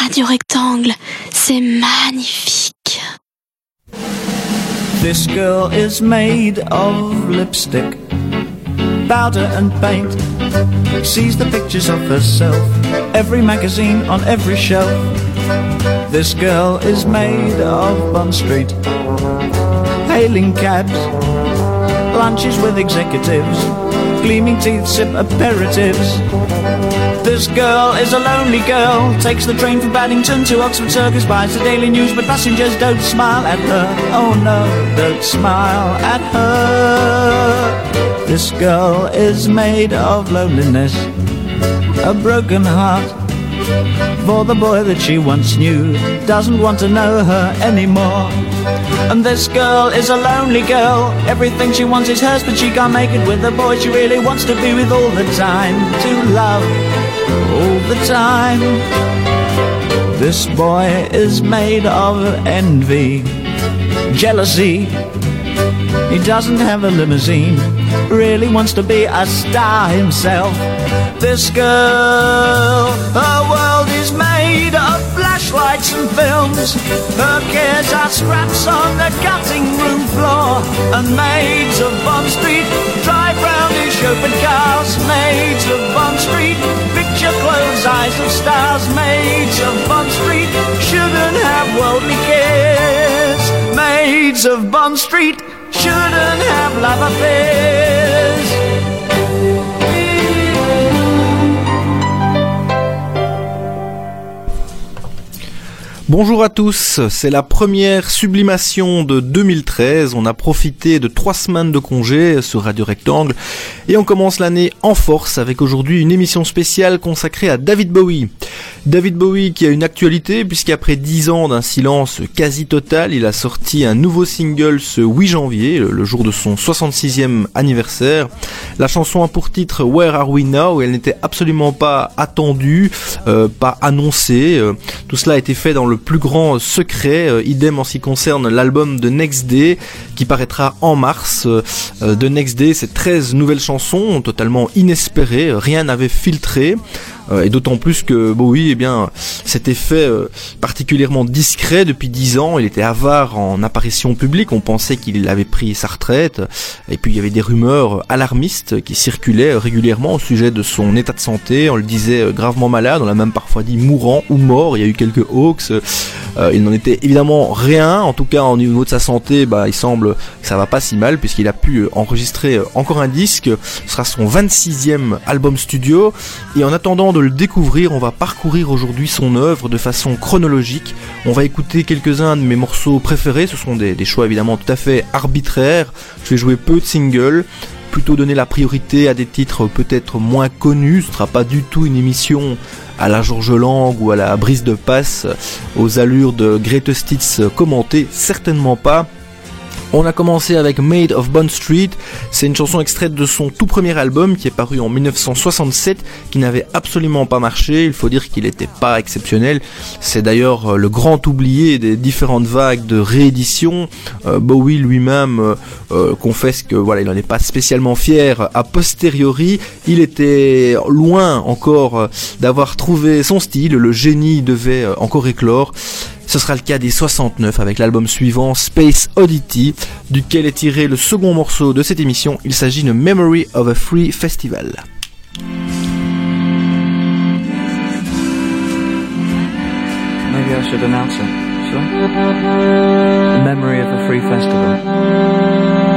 Radio Rectangle, c'est magnifique. This girl is made of lipstick, powder and paint. Sees the pictures of herself, every magazine on every shelf. This girl is made of Bond Street, hailing cabs, lunches with executives, gleaming teeth sip aperitifs. This girl is a lonely girl, takes the train from Paddington to Oxford Circus, buys the Daily News, but passengers don't smile at her. Oh no, don't smile at her. This girl is made of loneliness, a broken heart. For the boy that she once knew doesn't want to know her anymore. And this girl is a lonely girl. Everything she wants is hers, but she can't make it with the boy she really wants to be with all the time. To love all the time. This boy is made of envy, jealousy. He doesn't have a limousine, really wants to be a star himself. This girl, her world is made of flashlights and films. Her cares are scraps on the cutting room floor. And maids of Bond Street drive round in chauffeured cars. Maids of Bond Street, picture clothes, eyes of stars. Maids of Bond Street shouldn't have worldly cares. Maids of Bond Street shouldn't have love affairs. Bonjour à tous, c'est la première sublimation de 2013. On a profité de trois semaines de congé sur Radio Rectangle et on commence l'année en force avec aujourd'hui une émission spéciale consacrée à David Bowie. David Bowie qui a une actualité puisqu'après dix ans d'un silence quasi total, il a sorti un nouveau single ce 8 janvier, le jour de son 66e anniversaire. La chanson a pour titre Where Are We Now elle n'était absolument pas attendue, euh, pas annoncée. Euh, tout cela a été fait dans le plus grand secret, euh, idem en ce qui concerne l'album de Next Day qui paraîtra en mars. de Next Day, c'est 13 nouvelles chansons totalement inespérées, rien n'avait filtré. Euh, et d'autant plus que Bowie, eh bien, s'était fait euh, particulièrement discret depuis dix ans. Il était avare en apparition publique. On pensait qu'il avait pris sa retraite. Et puis il y avait des rumeurs alarmistes qui circulaient régulièrement au sujet de son état de santé. On le disait euh, gravement malade. On l'a même parfois dit mourant ou mort. Il y a eu quelques hoax. il n'en était évidemment rien. En tout cas, au niveau de sa santé, bah, il semble que ça va pas si mal puisqu'il a pu enregistrer encore un disque. Ce sera son 26e album studio. Et en attendant de le découvrir, on va parcourir aujourd'hui son œuvre de façon chronologique. On va écouter quelques-uns de mes morceaux préférés, ce sont des, choix évidemment tout à fait arbitraires. Je vais jouer peu de singles, plutôt donner la priorité à des titres peut-être moins connus. Ce sera pas du tout une émission à la George Lang ou à la brise de passe aux allures de Greatest Hits commentés, certainement pas. On a commencé avec Made of Bond Street, c'est une chanson extraite de son tout premier album qui est paru en 1967, qui n'avait absolument pas marché, il faut dire qu'il n'était pas exceptionnel, c'est d'ailleurs euh, le grand oublié des différentes vagues de réédition, euh, Bowie lui-même euh, confesse que voilà, il n'en est pas spécialement fier. A posteriori, il était loin encore d'avoir trouvé son style, le génie devait encore éclore, ce sera le cas des 69 avec l'album suivant Space Oddity, duquel est tiré le second morceau de cette émission. Il s'agit de Memory of a Free Festival. Memory of a free festival.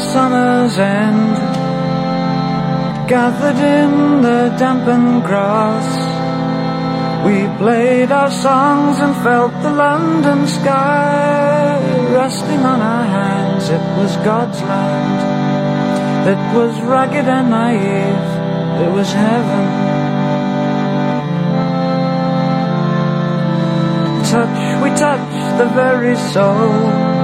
Summer's end gathered in the dampened grass. We played our songs and felt the London sky. Resting on our hands. It was God's land. It was rugged and naive. It was heaven. Touch, we touched the very soul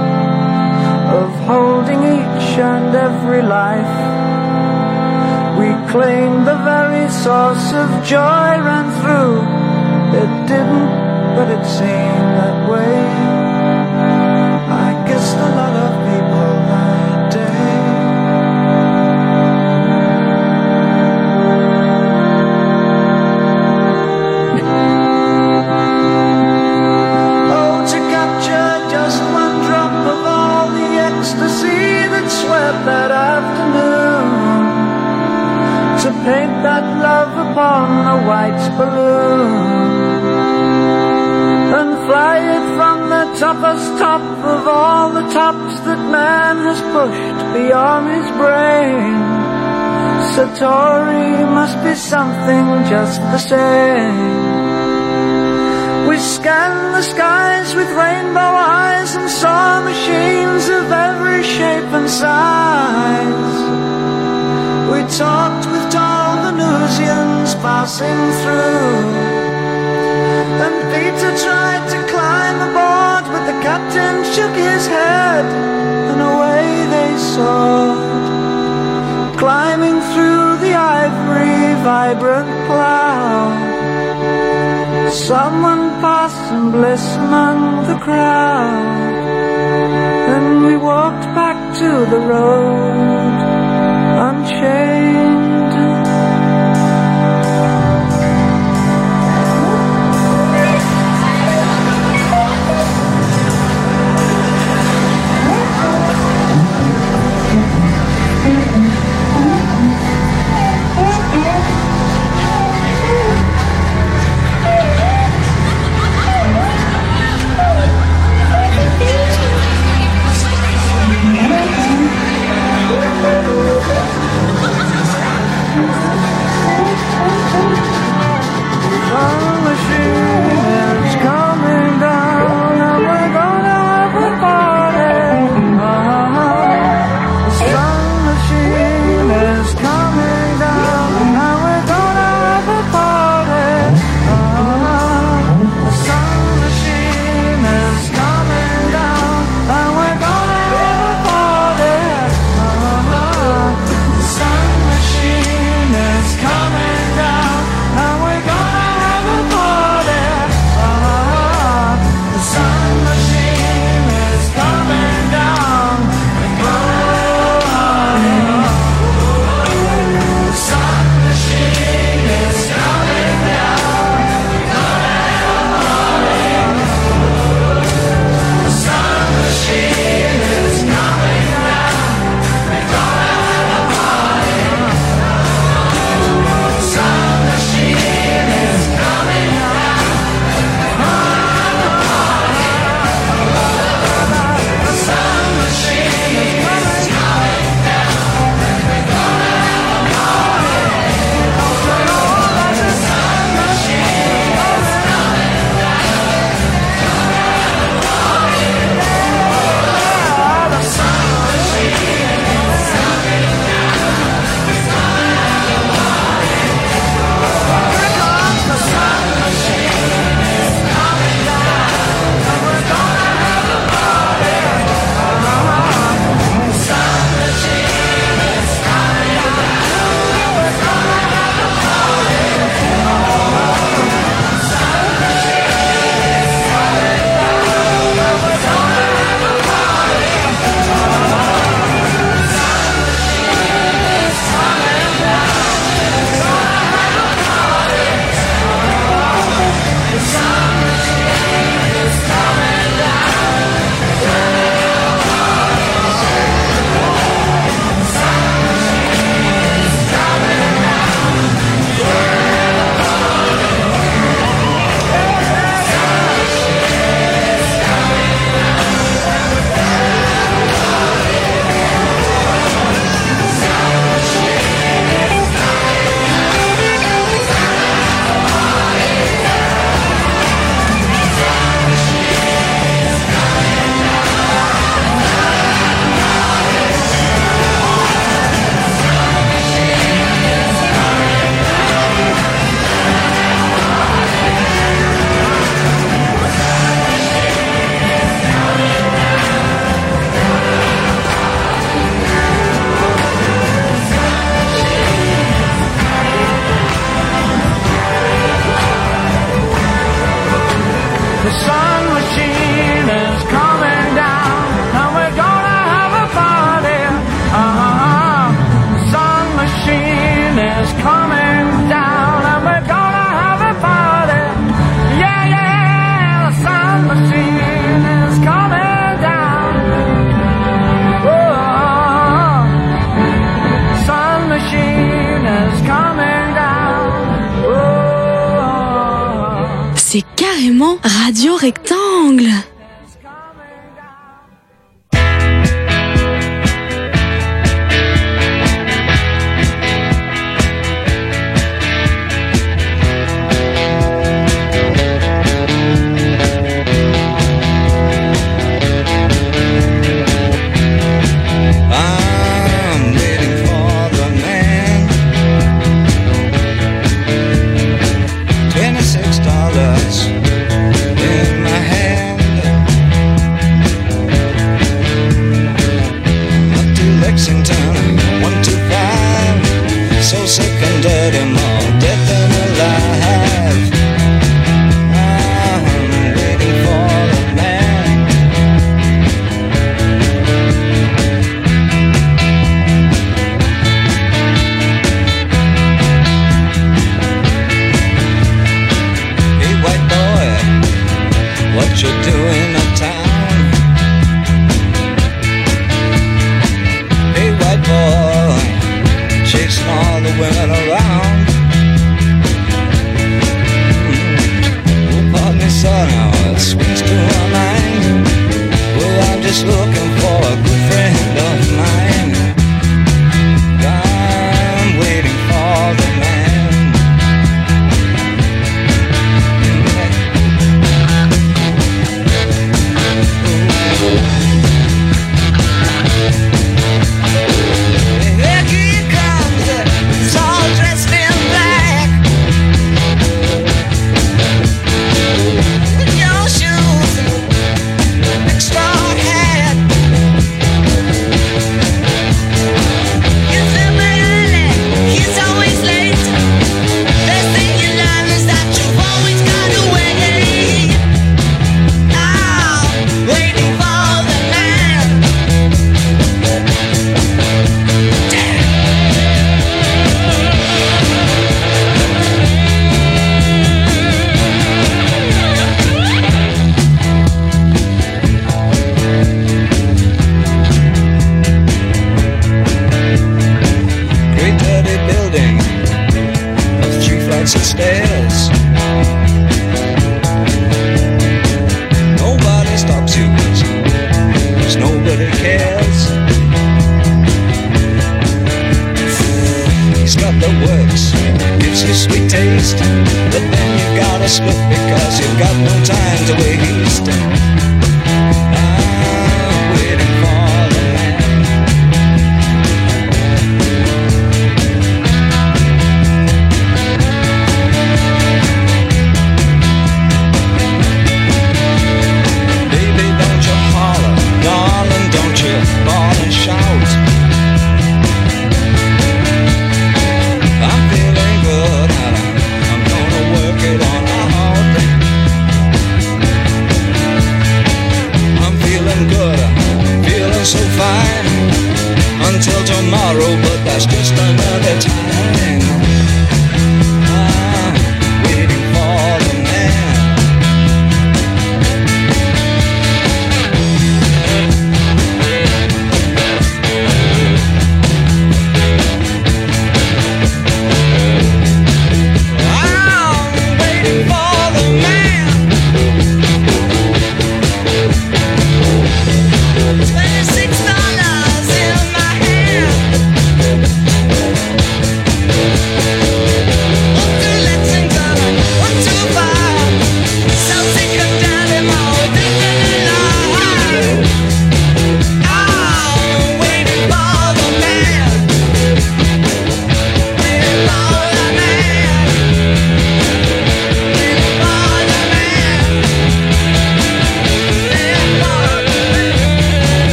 of holding each and every life. We claimed the very source of joy ran through. It didn't, but it seemed that way. Paint that love upon a white balloon. And fly it from the topest top of all the tops that man has pushed beyond his brain. Satori must be something just the same. We scanned the skies with rainbow eyes and saw machines of every shape and size. We talked Venusians passing through. And Peter tried to climb aboard, but the captain shook his head, and away they soared. Climbing through the ivory, vibrant cloud. Someone passed in bliss among the crowd. And we walked back to the road, unchained. 我成了雪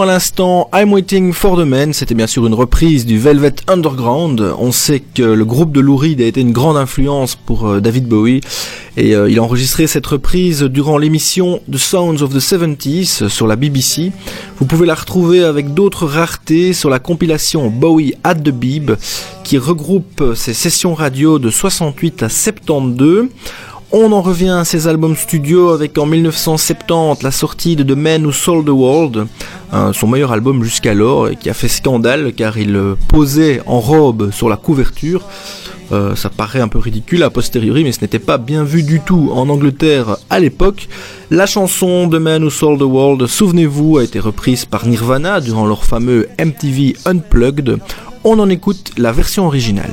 à l'instant I'm Waiting for the Men, c'était bien sûr une reprise du Velvet Underground. On sait que le groupe de Lou Reed a été une grande influence pour euh, David Bowie et euh, il a enregistré cette reprise durant l'émission The Sounds of the 70s sur la BBC. Vous pouvez la retrouver avec d'autres raretés sur la compilation Bowie at the Beeb qui regroupe ses sessions radio de 68 à 72. On en revient à ses albums studio avec en 1970 la sortie de The Man Who Sold the World, un- son meilleur album jusqu'alors et qui a fait scandale car il euh, posait en robe sur la couverture. Euh, ça paraît un peu ridicule a posteriori mais ce n'était pas bien vu du tout en Angleterre à l'époque. La chanson The Man Who Sold the World, souvenez-vous, a été reprise par Nirvana durant leur fameux MTV Unplugged. On en écoute la version originale.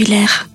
Si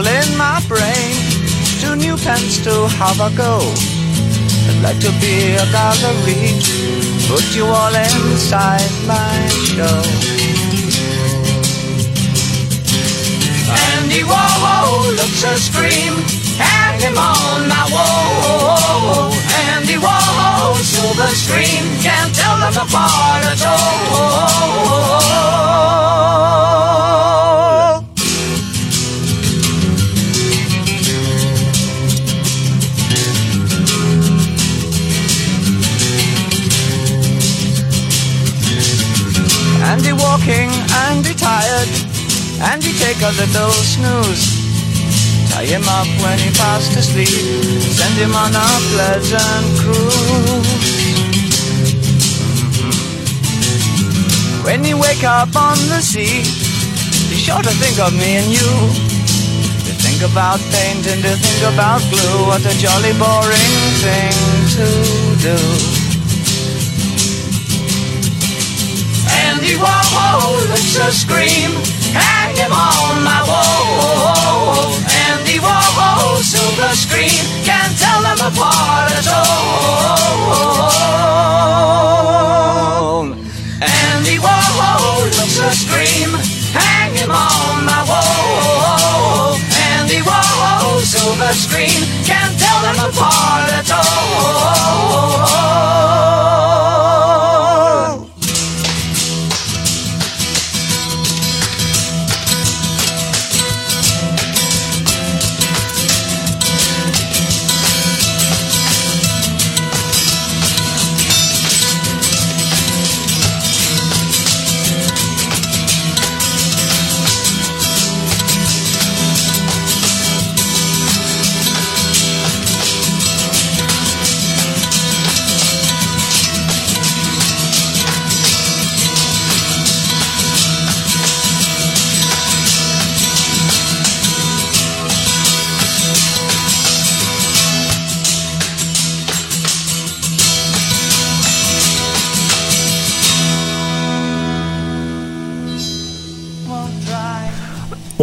people in my brain, two new pens to have a go. I'd like to be a gallery, put you all inside my show. Andy Warhol looks a scream. Hang him on my wall. Andy Warhol, silver screen. Can't tell them apart at all. Tired, Andy take a little snooze. Tie him up when he fast asleep, send him on a pleasant cruise. Mm-hmm. When you wake up on the sea, be sure to think of me and you. To think about paint and to think about glue, what a jolly boring thing to do. Andy Warhol looks a scream. Hang him on my wall. Andy Warhol, silver screen. Can't tell them apart at all. Andy Warhol a scream. Hang him on my wall. Andy Warhol, silver screen. Can't tell them apart at all.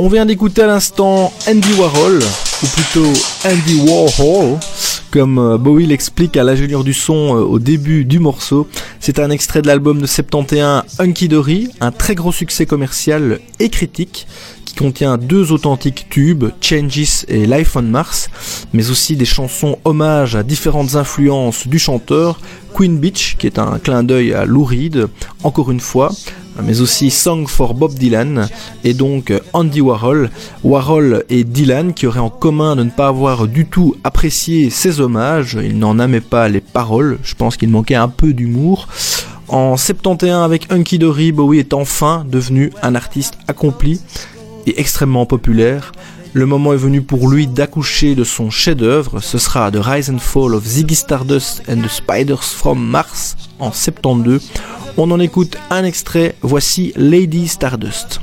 On vient d'écouter à l'instant Andy Warhol, ou plutôt Andy Warhol, comme euh, Bowie l'explique à l'ingénieur du son euh, au début du morceau. C'est un extrait de l'album de 71 Hunky Dory, un très gros succès commercial et critique qui contient deux authentiques tubes, Changes et Life on Mars, mais aussi des chansons hommages à différentes influences du chanteur, Queen Beach, qui est un clin d'œil à Lou Reed, encore une fois, mais aussi Song for Bob Dylan, et donc Andy Warhol, Warhol et Dylan qui auraient en commun de ne pas avoir du tout apprécié ces hommages, il n'en aimait pas les paroles, je pense qu'il manquait un peu d'humour. En 71 avec Hunky Dory, Bowie est enfin devenu un artiste accompli et extrêmement populaire. Le moment est venu pour lui d'accoucher de son chef-d'œuvre. Ce sera The Rise and Fall of Ziggy Stardust and the Spiders from Mars en 72. On en écoute un extrait. Voici Lady Stardust.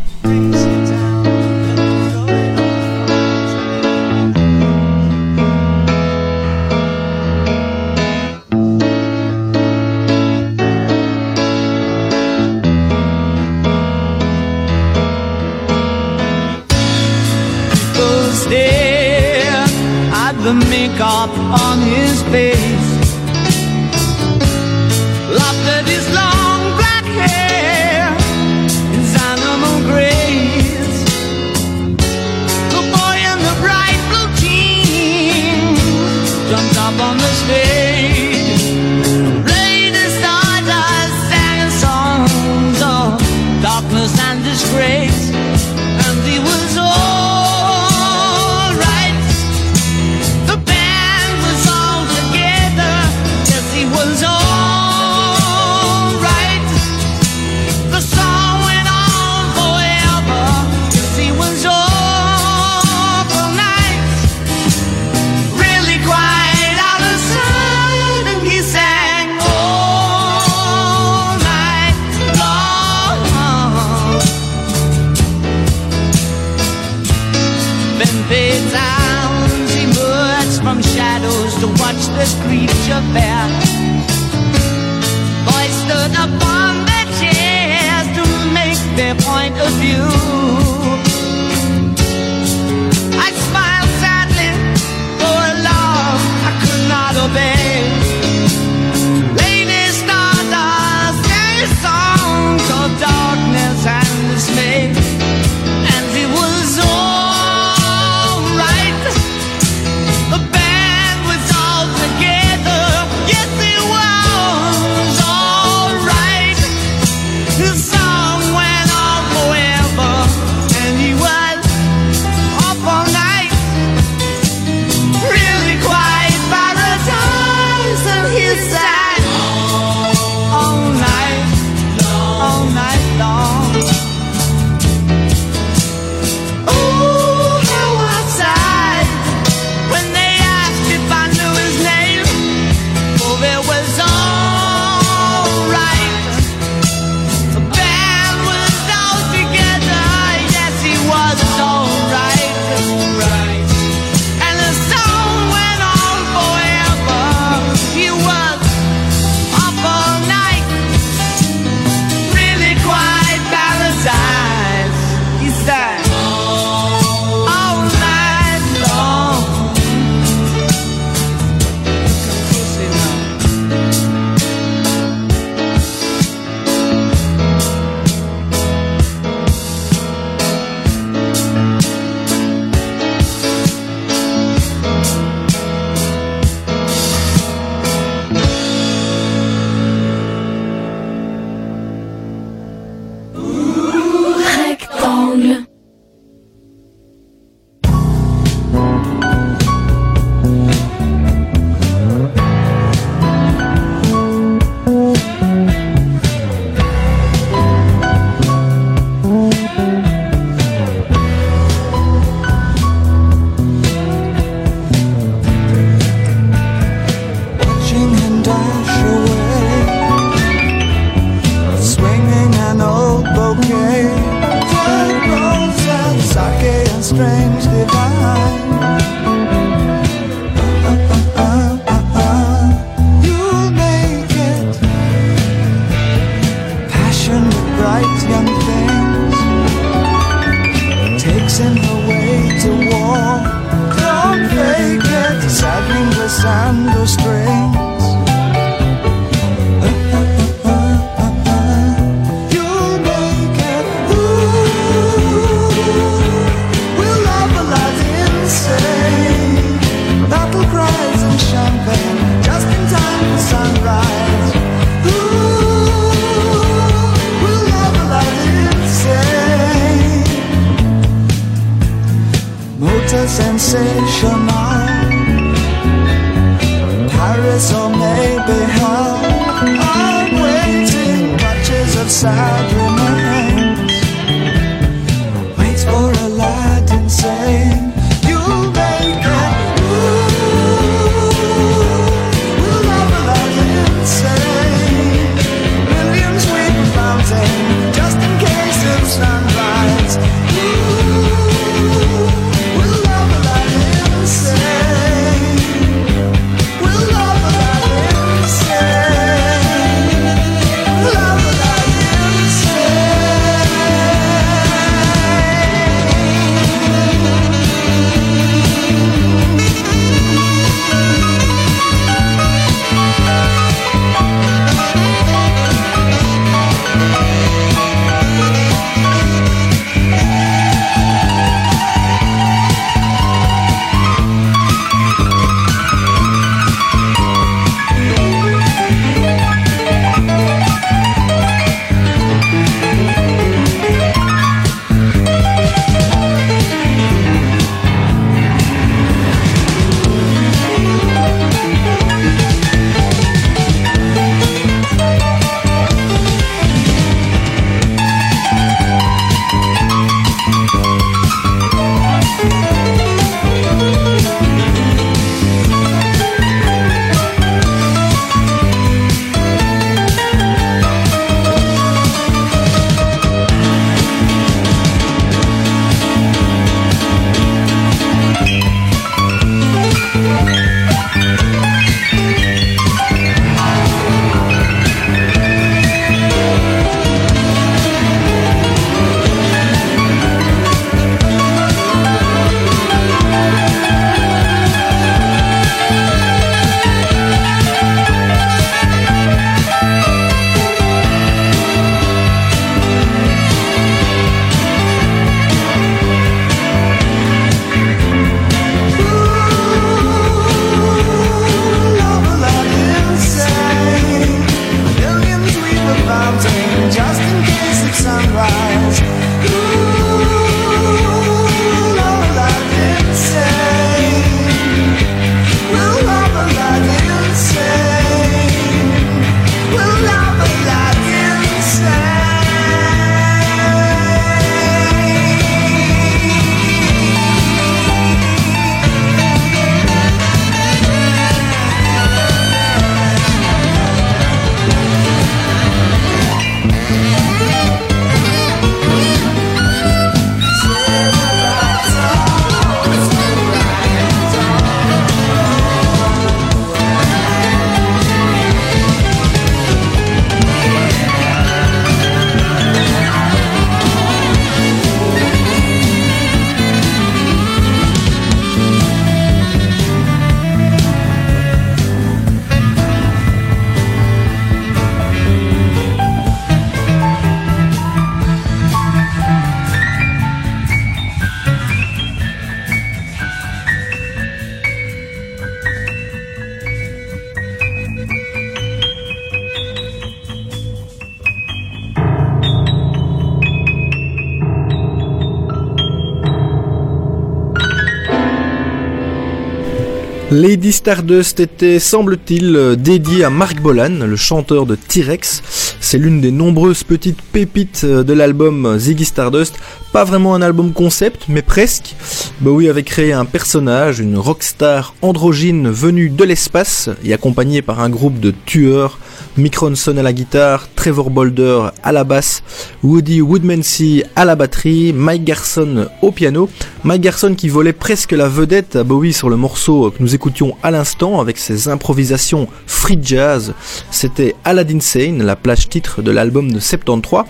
Lady Stardust était, semble-t-il, euh, dédiée à Mark Bolan, le chanteur de T-Rex. C'est l'une des nombreuses petites pépites euh, de l'album Ziggy Stardust. Pas vraiment un album concept, mais presque. Bowie avait créé un personnage, une rockstar androgyne venue de l'espace et accompagnée par un groupe de tueurs. Mick Ronson à la guitare, Trevor Bolder à la basse, Woody Woodmansey à la batterie, Mike Garson au piano. Mike Garson qui volait presque la vedette à Bowie sur le morceau que nous écoutions à l'instant avec ses improvisations free jazz. C'était Aladdin Sane, la plage titre de l'album de 73.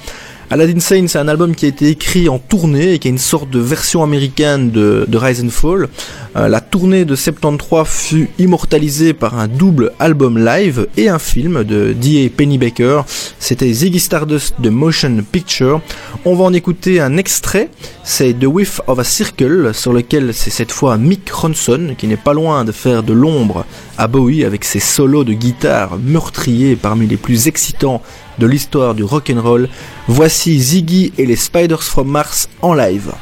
Aladdin Sane, c'est un album qui a été écrit en tournée et qui est une sorte de version américaine de, Rise and Fall. Euh, la tournée de 73 fut immortalisée par un double album live et un film de D.A. Pennybaker. C'était Ziggy Stardust de Motion Picture. On va en écouter un extrait. C'est The Whiff of a Circle, sur lequel c'est cette fois Mick Ronson qui n'est pas loin de faire de l'ombre à Bowie avec ses solos de guitare meurtriers parmi les plus excitants de l'histoire du rock'n'roll. Voici Ziggy et les Spiders from Mars en live.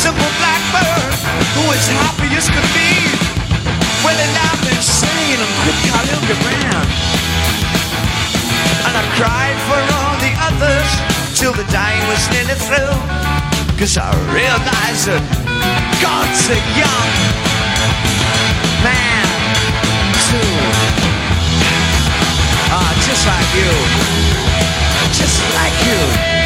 Simple blackbird who was happy as could be. Well, he laughed and sang and quit Khalil Gibran. And I cried for all the others till the dying was nearly through. Cause I realized that God's a young man too. Ah, just like you. Just like you.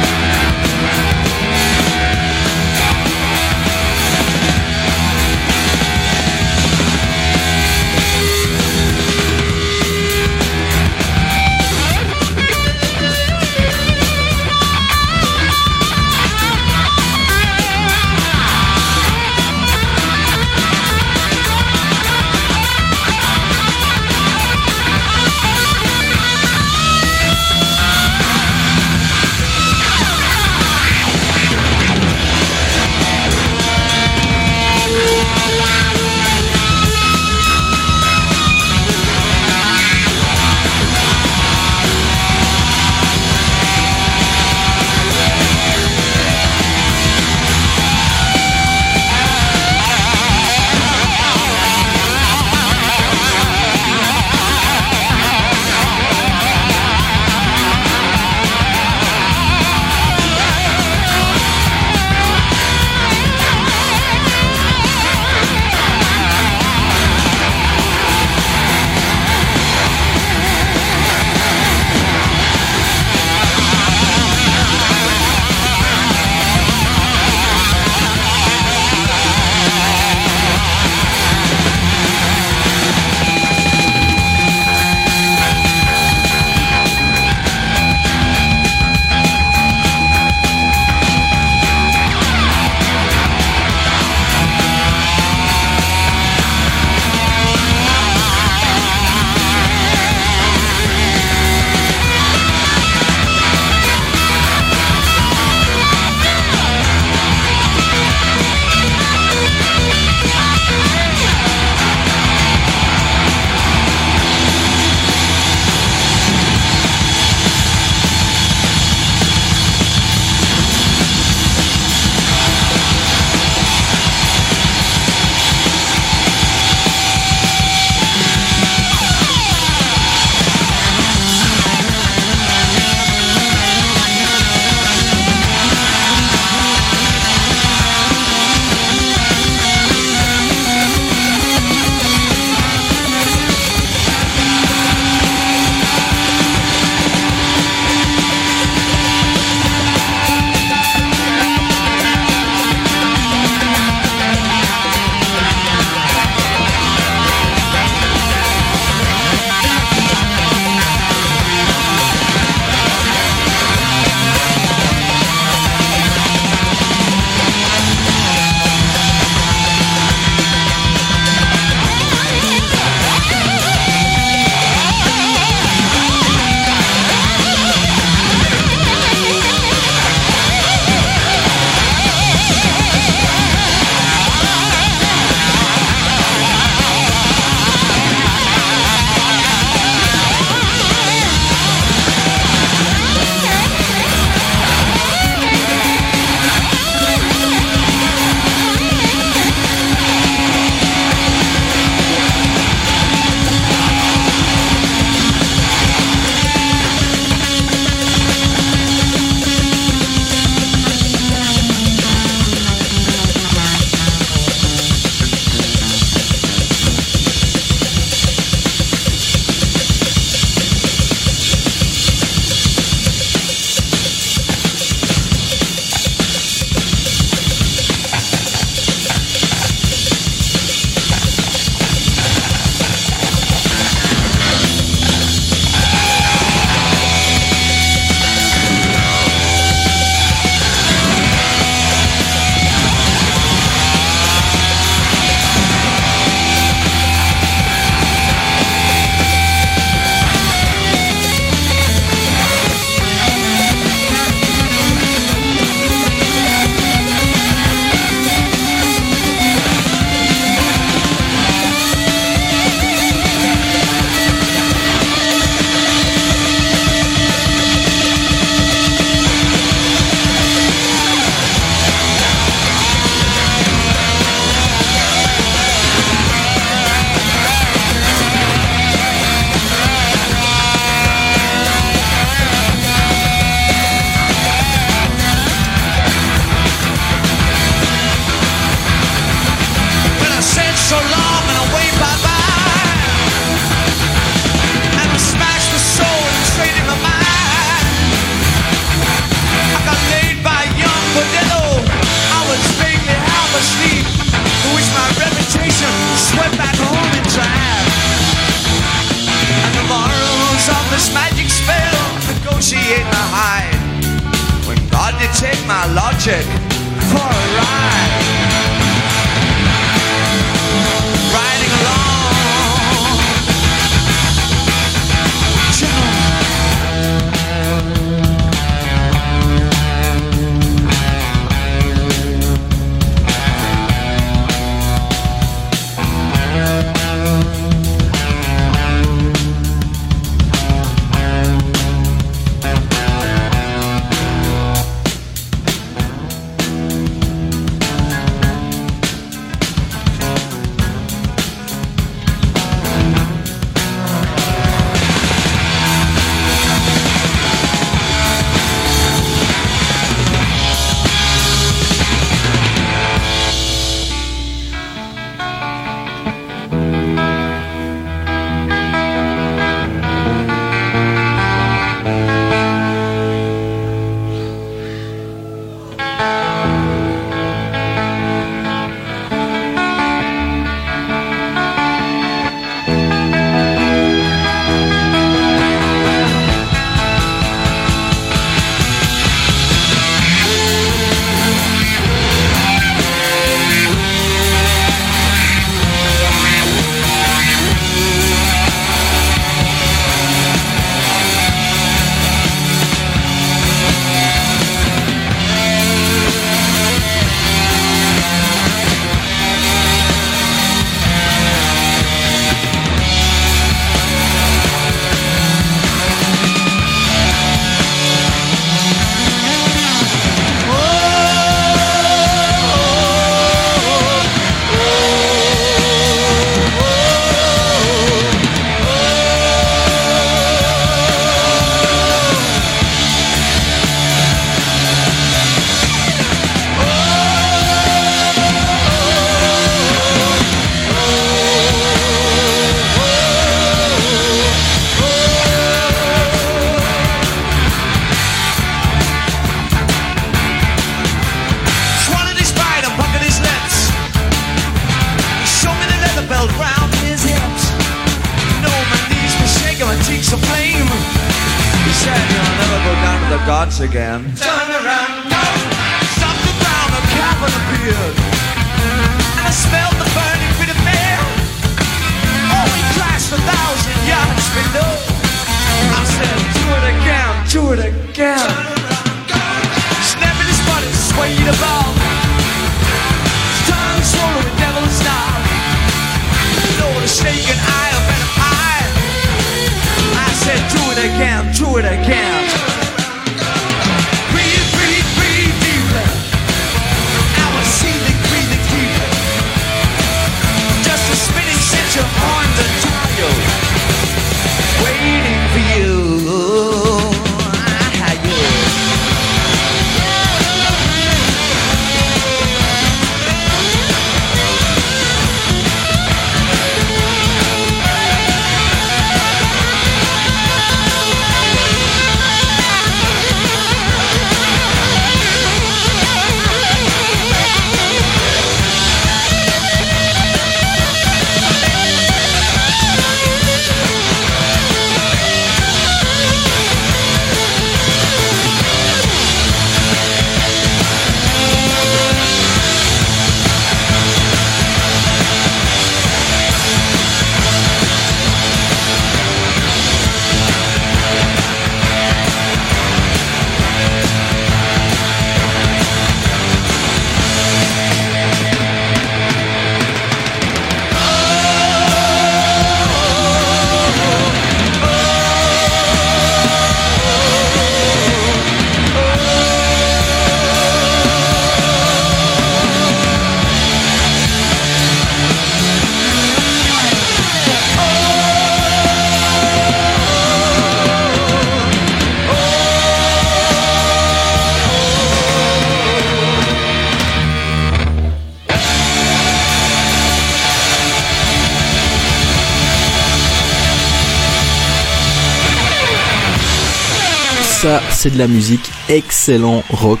C'est de la musique excellent rock.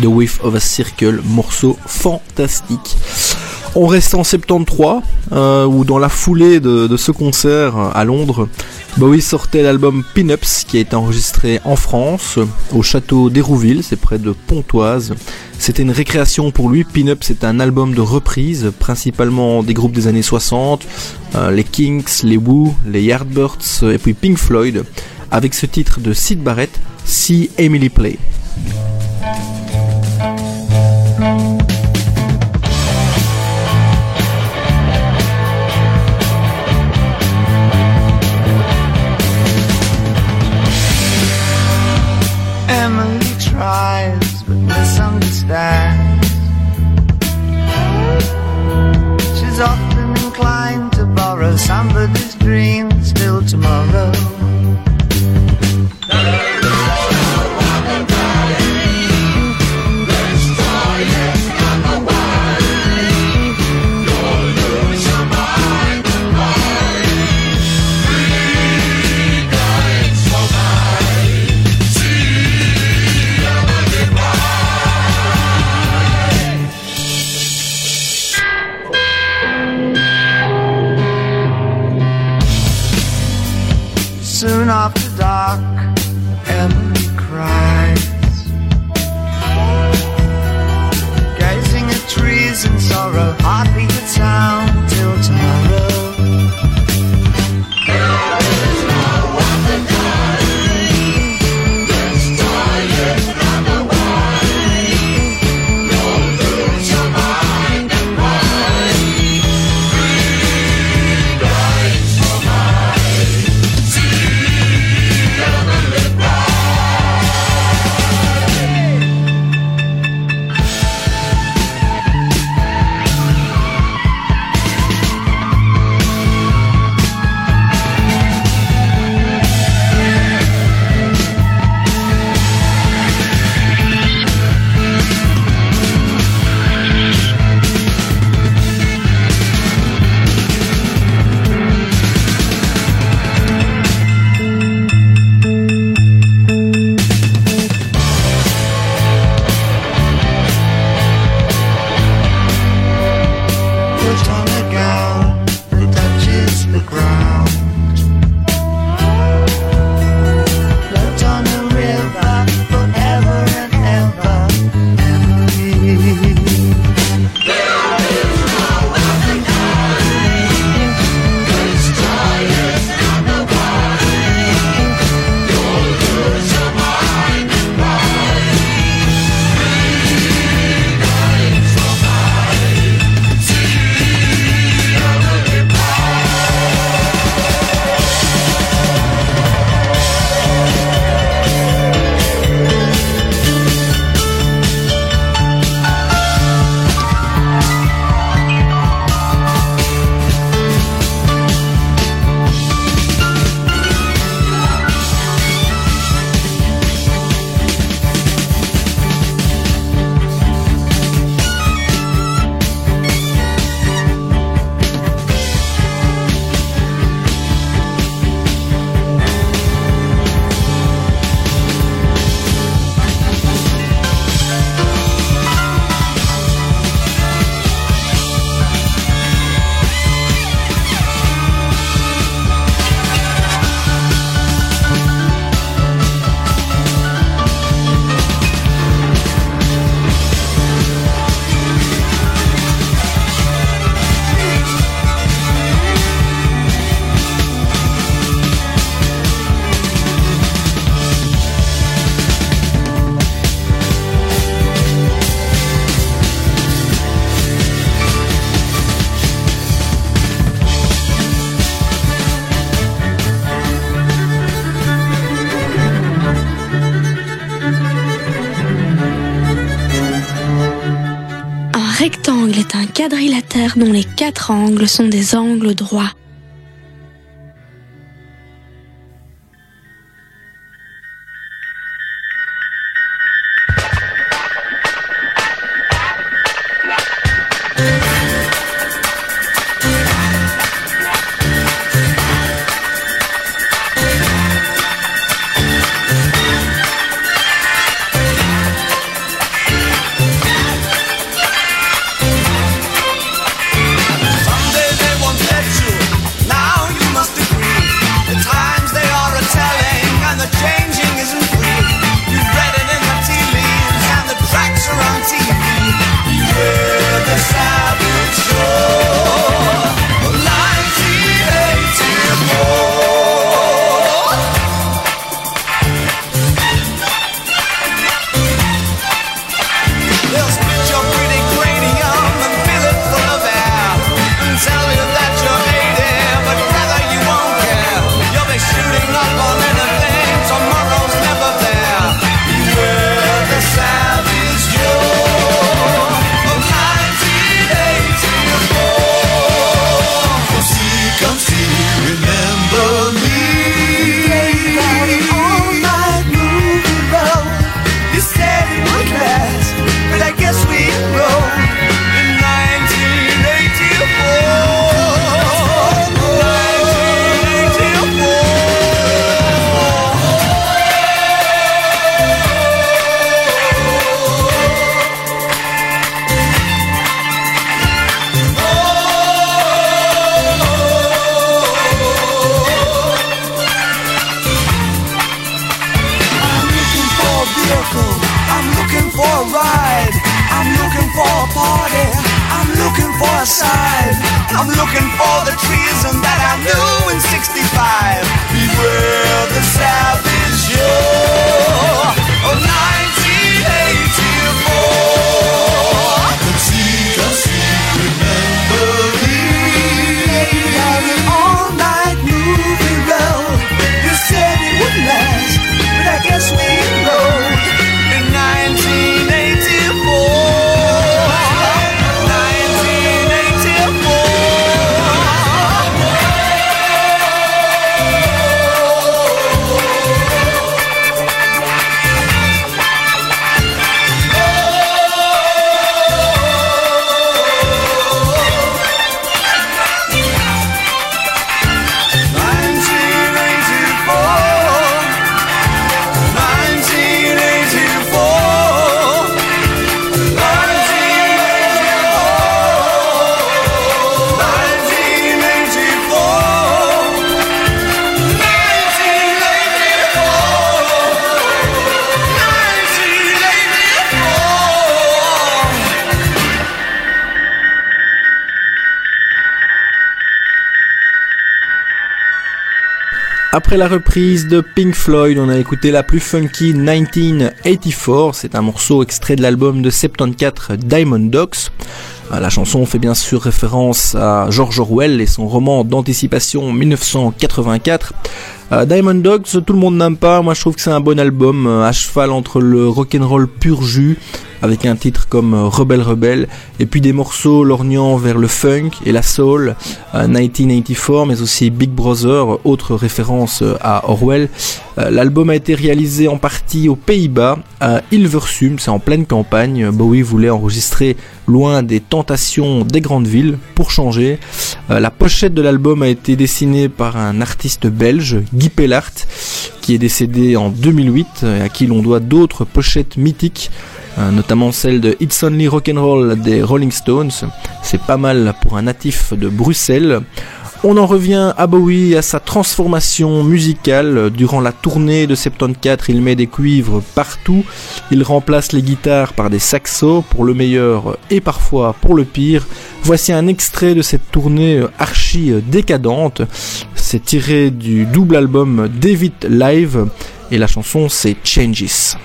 The Whiff of a Circle, morceau fantastique. On reste en 73, euh, dans la foulée de, ce concert à Londres, Bowie sortait l'album Pin-Ups qui a été enregistré en France, au château d'Hérouville, c'est près de Pontoise. C'était une récréation pour lui. Pin-Ups c'est un album de reprise, principalement des groupes des années 60, euh, les Kinks, les Who, les Yardbirds et puis Pink Floyd, avec ce titre de Sid Barrett, See Emily Play. Emily tries but misunderstands. She's often inclined to borrow somebody's dreams till tomorrow. Dont les quatre angles sont des angles droits. Après la reprise de Pink Floyd, on a écouté la plus funky 1984. C'est un morceau extrait de l'album de 74 Diamond Dogs. Euh, La chanson fait bien sûr référence à George Orwell et son roman d'anticipation 1984. Euh, Diamond Dogs, tout le monde n'aime pas. Moi, je trouve que c'est un bon album euh, à cheval entre le rock'n'roll pur jus avec un titre comme euh, Rebelle Rebelle et puis des morceaux lorgnant vers le funk et la soul. euh, 1984, mais aussi Big Brother, autre référence euh, à Orwell. Euh, L'album a été réalisé en partie aux Pays-Bas, à Hilversum, c'est en pleine campagne. Bowie voulait enregistrer loin des tentations des grandes villes pour changer. Euh, la pochette de l'album a été dessinée par un artiste belge, Guy Pellart, qui est décédé en 2008 et à qui l'on doit d'autres pochettes mythiques. euh, notamment celle de It's Only Rock'n'Roll des Rolling Stones. C'est pas mal pour un natif de Bruxelles. On en revient à Bowie à sa transformation musicale. Durant la tournée de 74, il met des cuivres partout. Il remplace les guitares par des saxos pour le meilleur et parfois pour le pire. Voici un extrait de cette tournée archi décadente. C'est tiré du double album David Live et la chanson c'est Changes.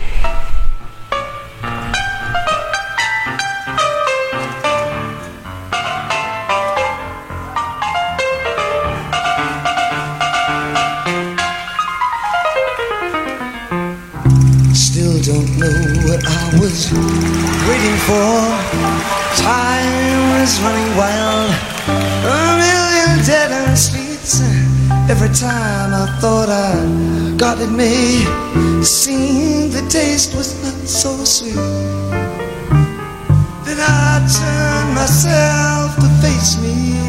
Streets. Every time I thought I got it made, seemed the taste was not so sweet. Then I turned myself to face me.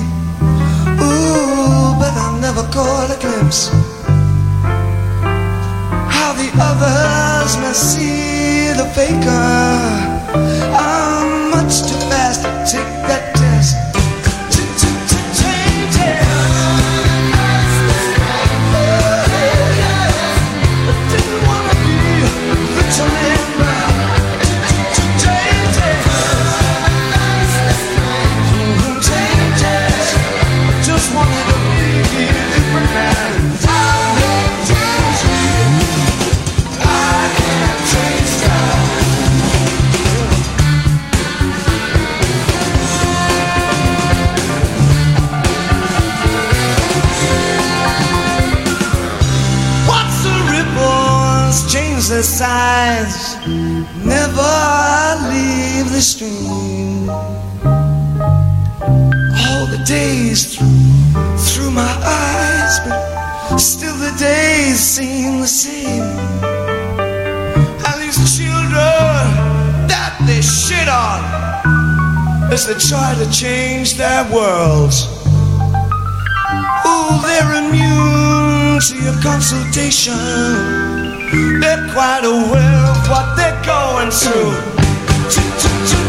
Ooh, but I never caught a glimpse how the others must see the faker. I'm much too fast to take their size? Never leave the stream. All the days through, through my eyes, but still the days seem the same. And these children that they shit on as they try to change their worlds. Oh, they're immune to your consultation. They're quite aware of what they're going through.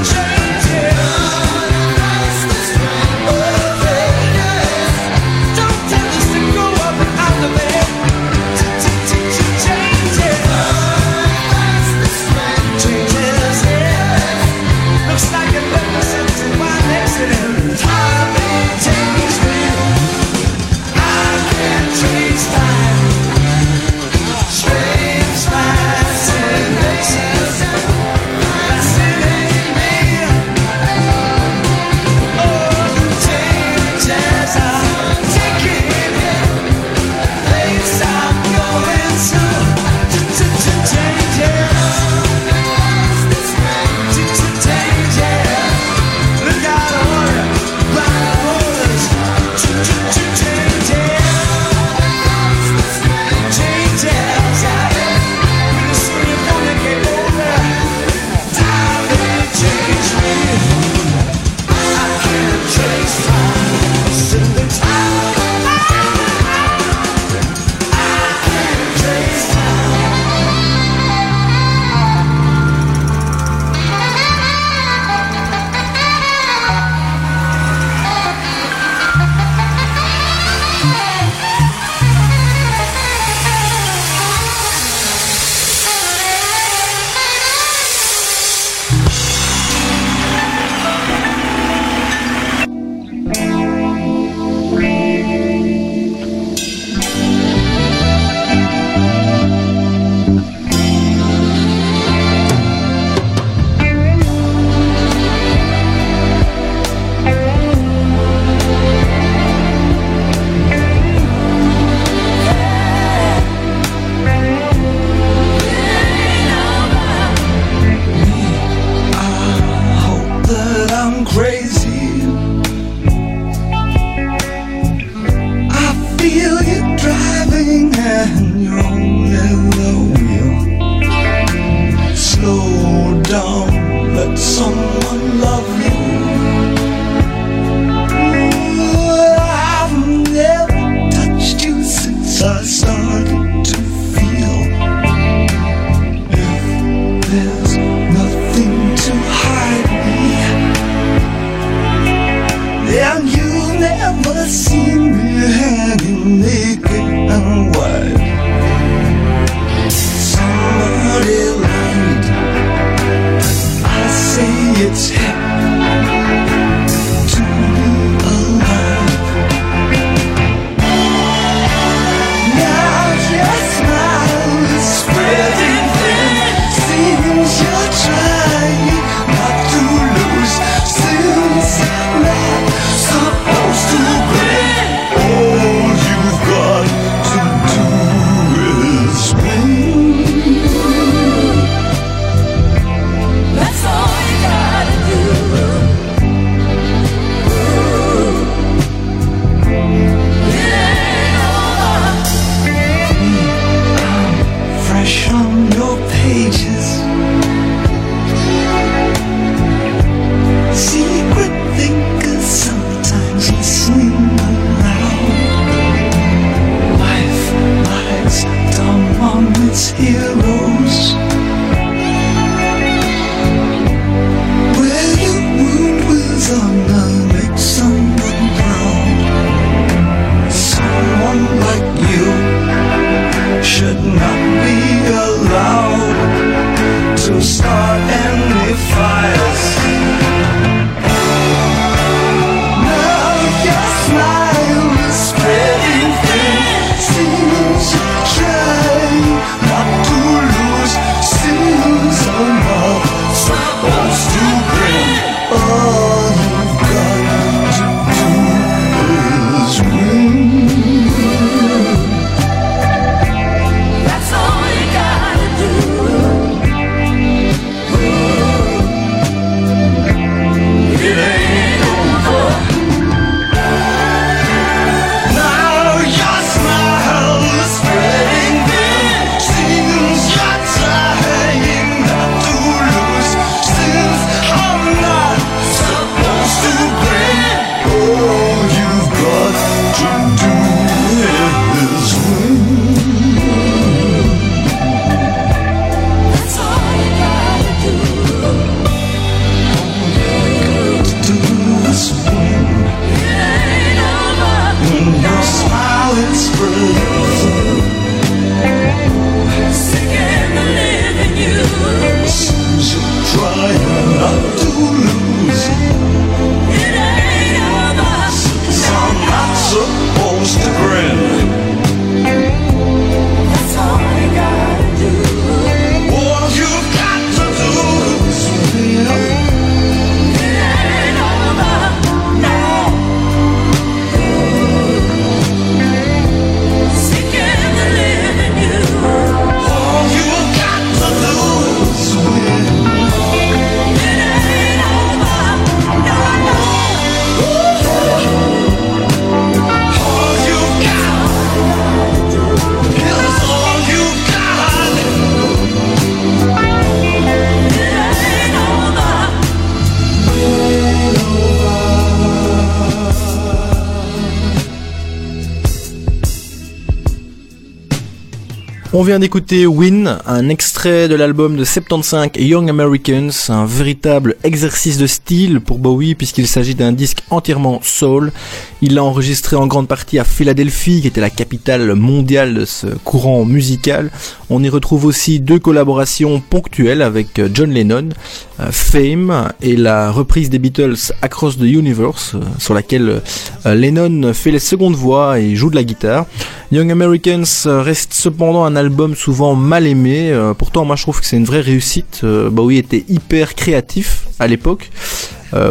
On vient d'écouter Win, un extrait de l'album de 75 Young Americans, un véritable exercice de style pour Bowie puisqu'il s'agit d'un disque entièrement soul. Il l'a enregistré en grande partie à Philadelphie, qui était la capitale mondiale de ce courant musical. On y retrouve aussi deux collaborations ponctuelles avec John Lennon, euh, Fame et la reprise des Beatles Across the Universe, euh, sur laquelle euh, Lennon fait les secondes voix et joue de la guitare. Young Americans euh, reste cependant un album souvent mal aimé. euh, pourtant, moi, je trouve que c'est une vraie réussite. Euh, Bowie était hyper créatif à l'époque,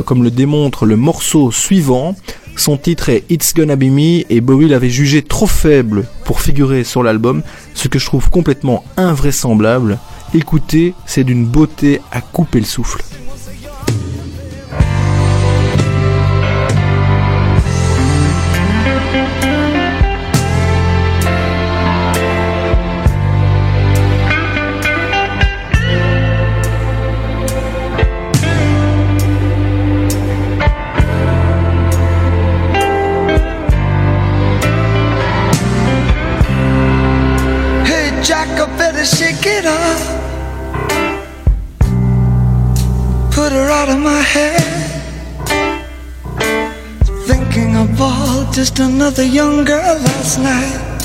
comme le démontre le morceau suivant. Son titre est It's Gonna Be Me et Bowie l'avait jugé trop faible pour figurer sur l'album, ce que je trouve complètement invraisemblable. Écoutez, c'est d'une beauté à couper le souffle. Head. Thinking about just another young girl last night.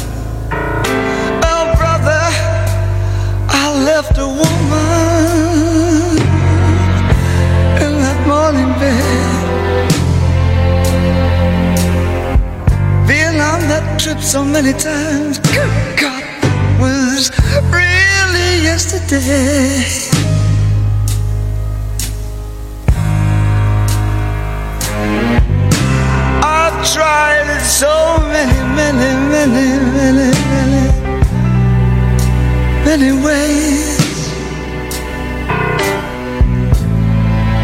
Oh, brother, I left a woman in that morning bed. Been on that trip so many times. Good God, was really yesterday. Tried it so many, many, many, many, many, many ways.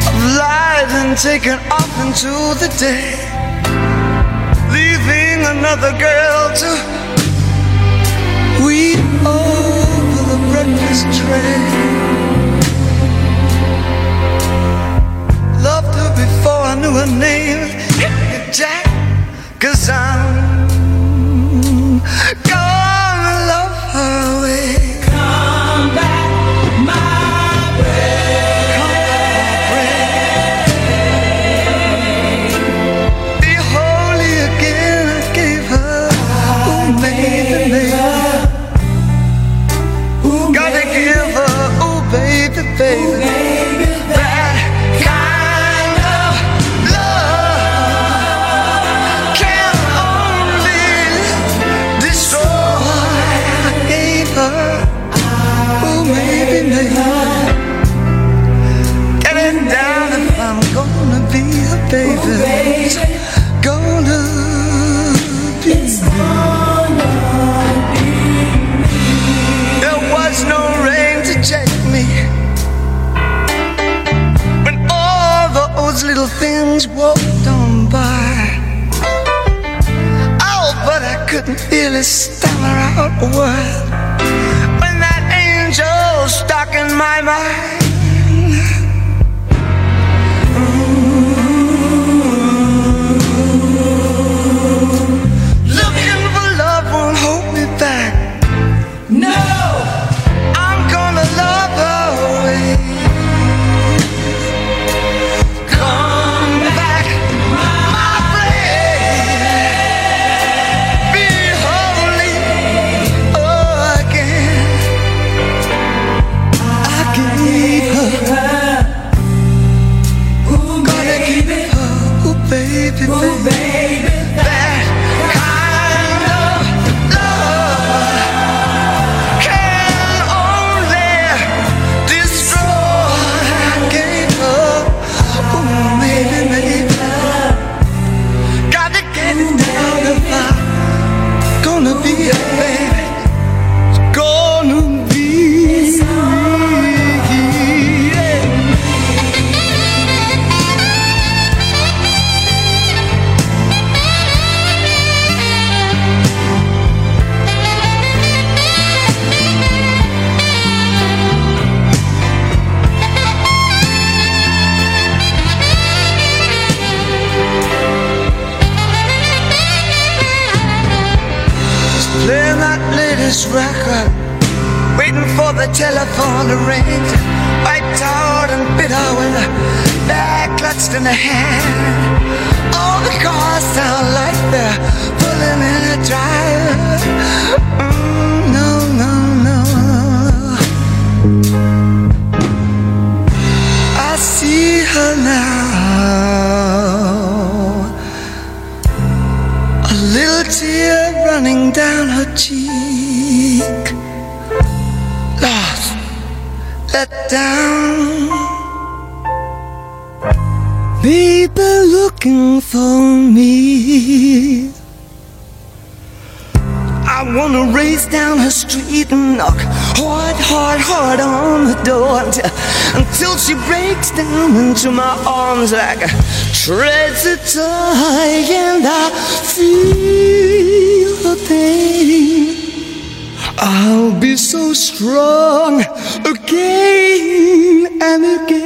I've lied and taken off into the day leaving another girl to weep over the breakfast tray. Loved her before I knew her name, Jack, cause I'm things walked on by. Oh, but I couldn't really stammer out a word when that angel stuck in my mind. Telephone to ring. Wiped out and bitter with a bag clutched in the hand. All the cars sound like they're pulling in a drive. Mm, no, no, no. I see her now. Down. Baby looking for me. I wanna race down her street and knock hard, hard, hard on the door until, until she breaks down into my arms like a treasure toy and I feel the pain. I'll be so strong again and it gets.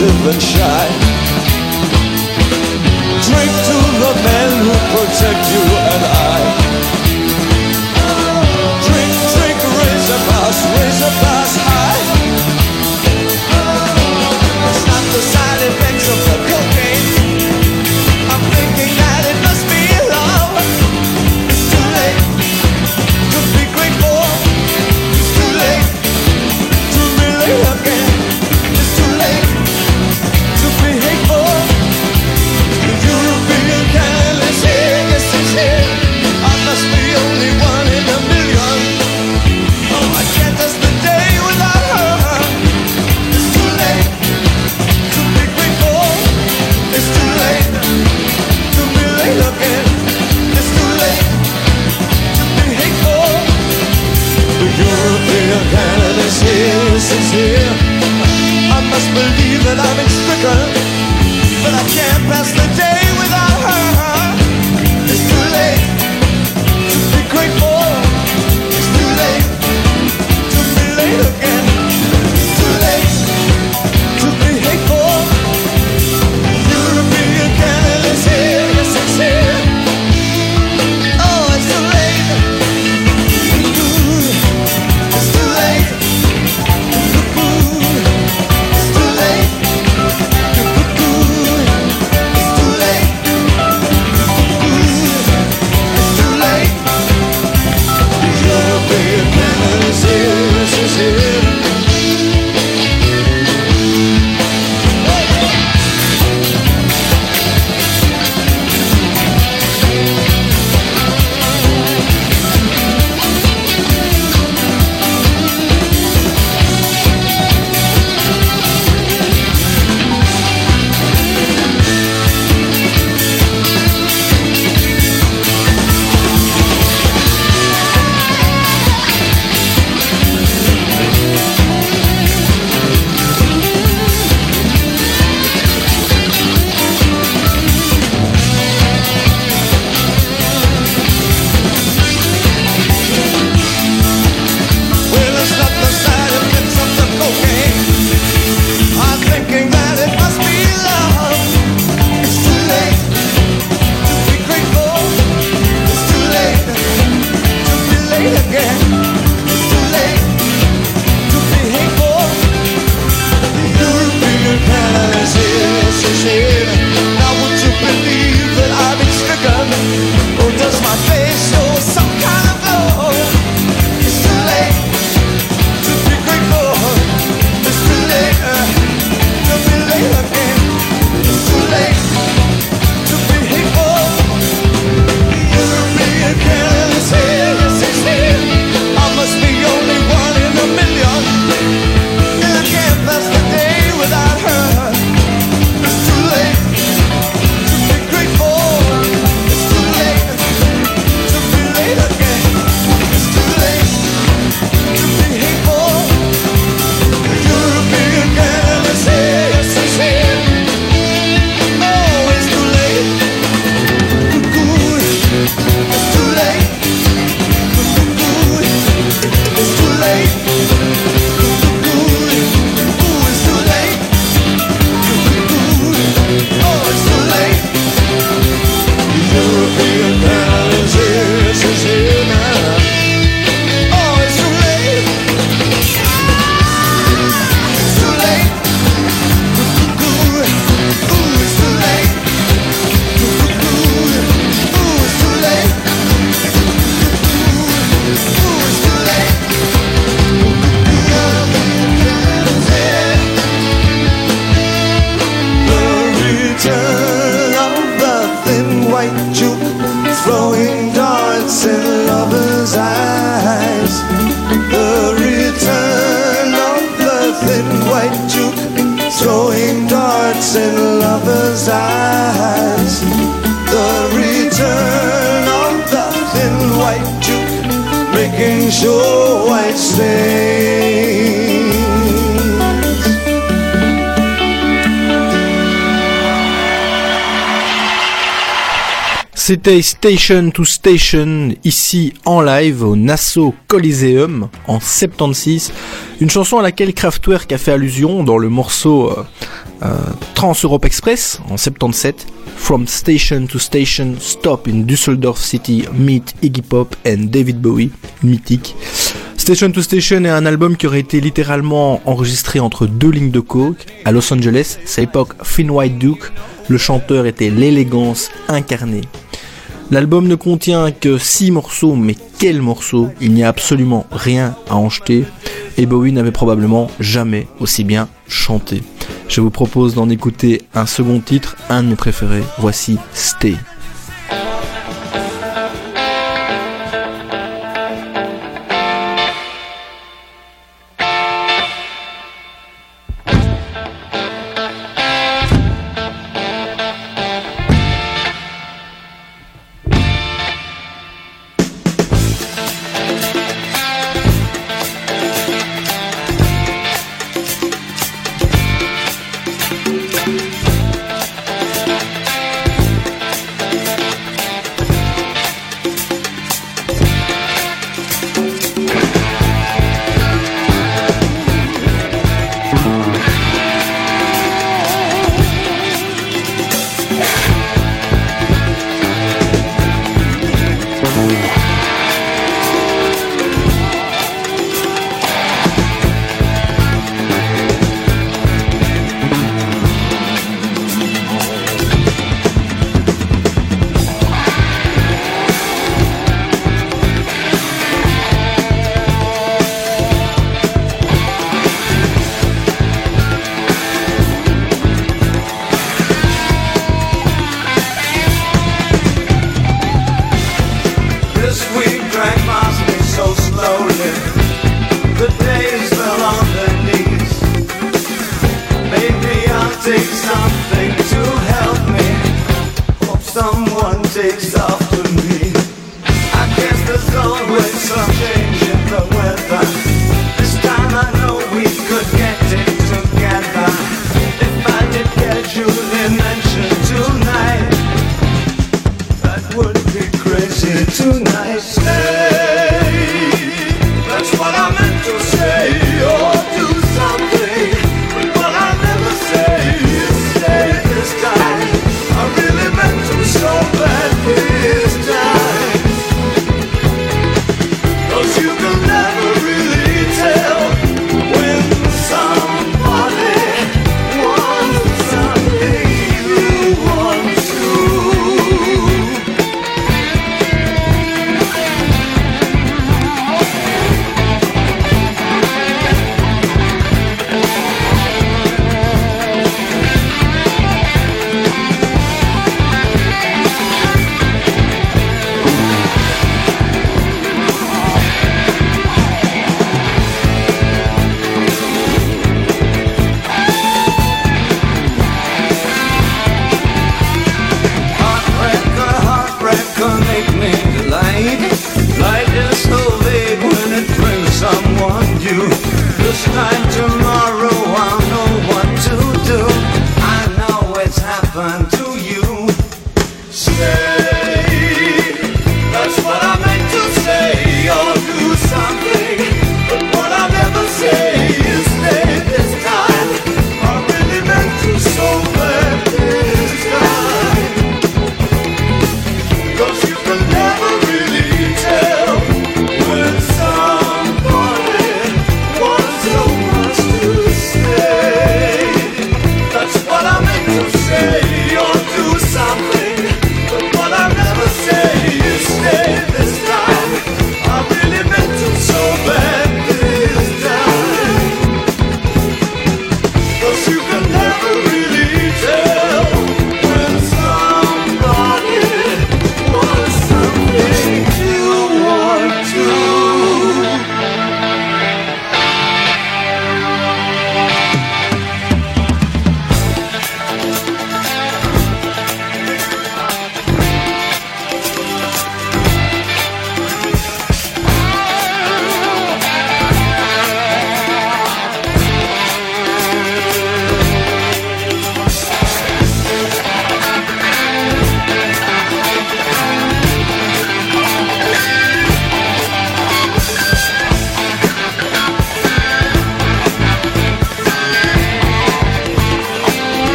passive and shy. Drink to the men who protect you and I. Drink, drink, raise a glass, raise a glass. here. I must believe that I'm in stricken, but I can't pass the day. C'était Station to Station ici en live au Nassau Coliseum en 76. Une chanson à laquelle Kraftwerk a fait allusion dans le morceau euh, euh, Trans Europe Express en 77. From Station to Station, Stop in Düsseldorf City, Meet Iggy Pop and David Bowie, mythique. Station to Station est un album qui aurait été littéralement enregistré entre deux lignes de coke à Los Angeles, sa époque Finn White Duke, le chanteur était l'élégance incarnée. L'album ne contient que 6 morceaux, mais quel morceau Il n'y a absolument rien à en jeter. Et Bowie n'avait probablement jamais aussi bien chanté. Je vous propose d'en écouter un second titre, un de mes préférés. Voici Stay.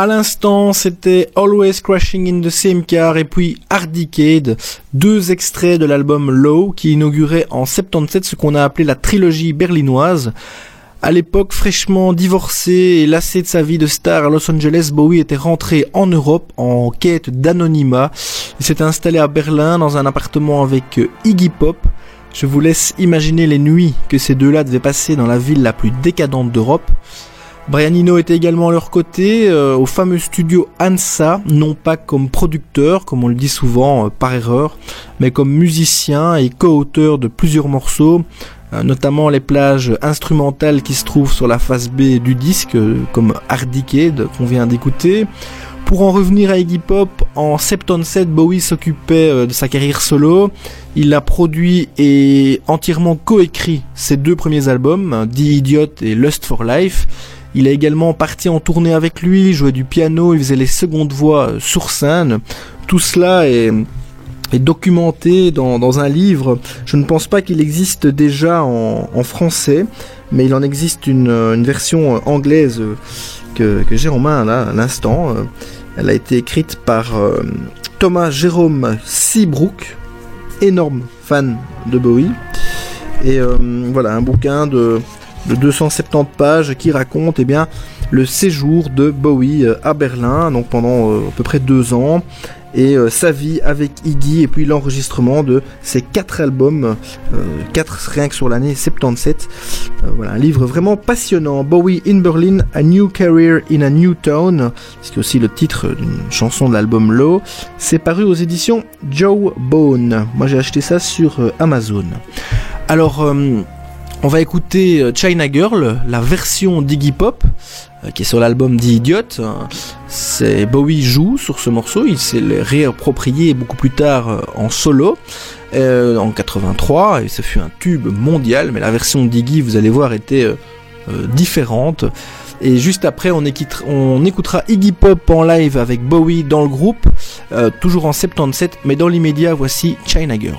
À l'instant, c'était Always Crashing in the Same Car et puis Hardicade, deux extraits de l'album Low qui inaugurait en 77 ce qu'on a appelé la trilogie berlinoise. À l'époque, fraîchement divorcé et lassé de sa vie de star à Los Angeles, Bowie était rentré en Europe en quête d'anonymat. Il s'est installé à Berlin dans un appartement avec Iggy Pop. Je vous laisse imaginer les nuits que ces deux-là devaient passer dans la ville la plus décadente d'Europe. Brian Eno était également à leur côté euh, au fameux studio ANSA, non pas comme producteur, comme on le dit souvent euh, par erreur, mais comme musicien et co-auteur de plusieurs morceaux, euh, notamment les plages instrumentales qui se trouvent sur la face B du disque, euh, comme Hardicade qu'on vient d'écouter. Pour en revenir à Iggy Pop, en 77, Bowie s'occupait euh, de sa carrière solo. Il a produit et entièrement coécrit ses deux premiers albums, hein, The Idiot et Lust for Life. Il a également parti en tournée avec lui, jouait du piano, il faisait les secondes voix euh, sur scène. Tout cela est, est documenté dans, un livre. Je ne pense pas qu'il existe déjà en, français, mais il en existe une, euh, version euh, anglaise que, j'ai en main là à l'instant. Elle a été écrite par Thomas Jérôme Seabrook, énorme fan de Bowie. Et voilà, un bouquin de, de 270 pages qui raconte eh bien, le séjour de Bowie euh, à Berlin, donc pendant euh, à peu près deux ans, et euh, sa vie avec Iggy, et puis l'enregistrement de ses quatre albums, quatre rien que sur l'année 77. Euh, voilà, un livre vraiment passionnant. Bowie in Berlin, A New Career in a New Town, c'est aussi le titre d'une chanson de l'album Low. C'est paru aux éditions Joe Bone. Moi j'ai acheté ça sur Amazon. Alors, on va écouter euh, China Girl, la version d'Iggy Pop, euh, qui est sur l'album The Idiot. C'est Bowie joue sur ce morceau, il s'est réapproprié beaucoup plus tard euh, en solo. en 83 et ce fut un tube mondial. Mais la version d'Iggy vous allez voir était différente. Et juste après on, on écoutera Iggy Pop en live avec Bowie dans le groupe toujours en 77 mais dans l'immédiat voici China Girl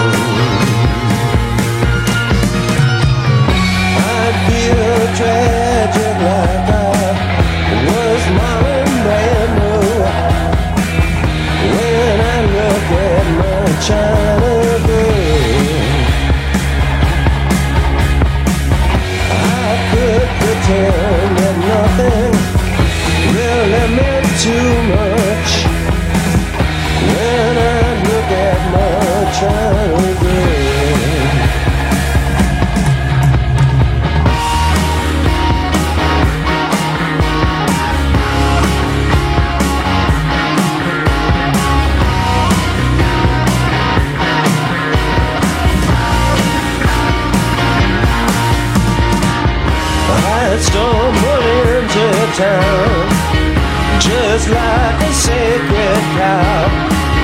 Jesus light a sacred cow.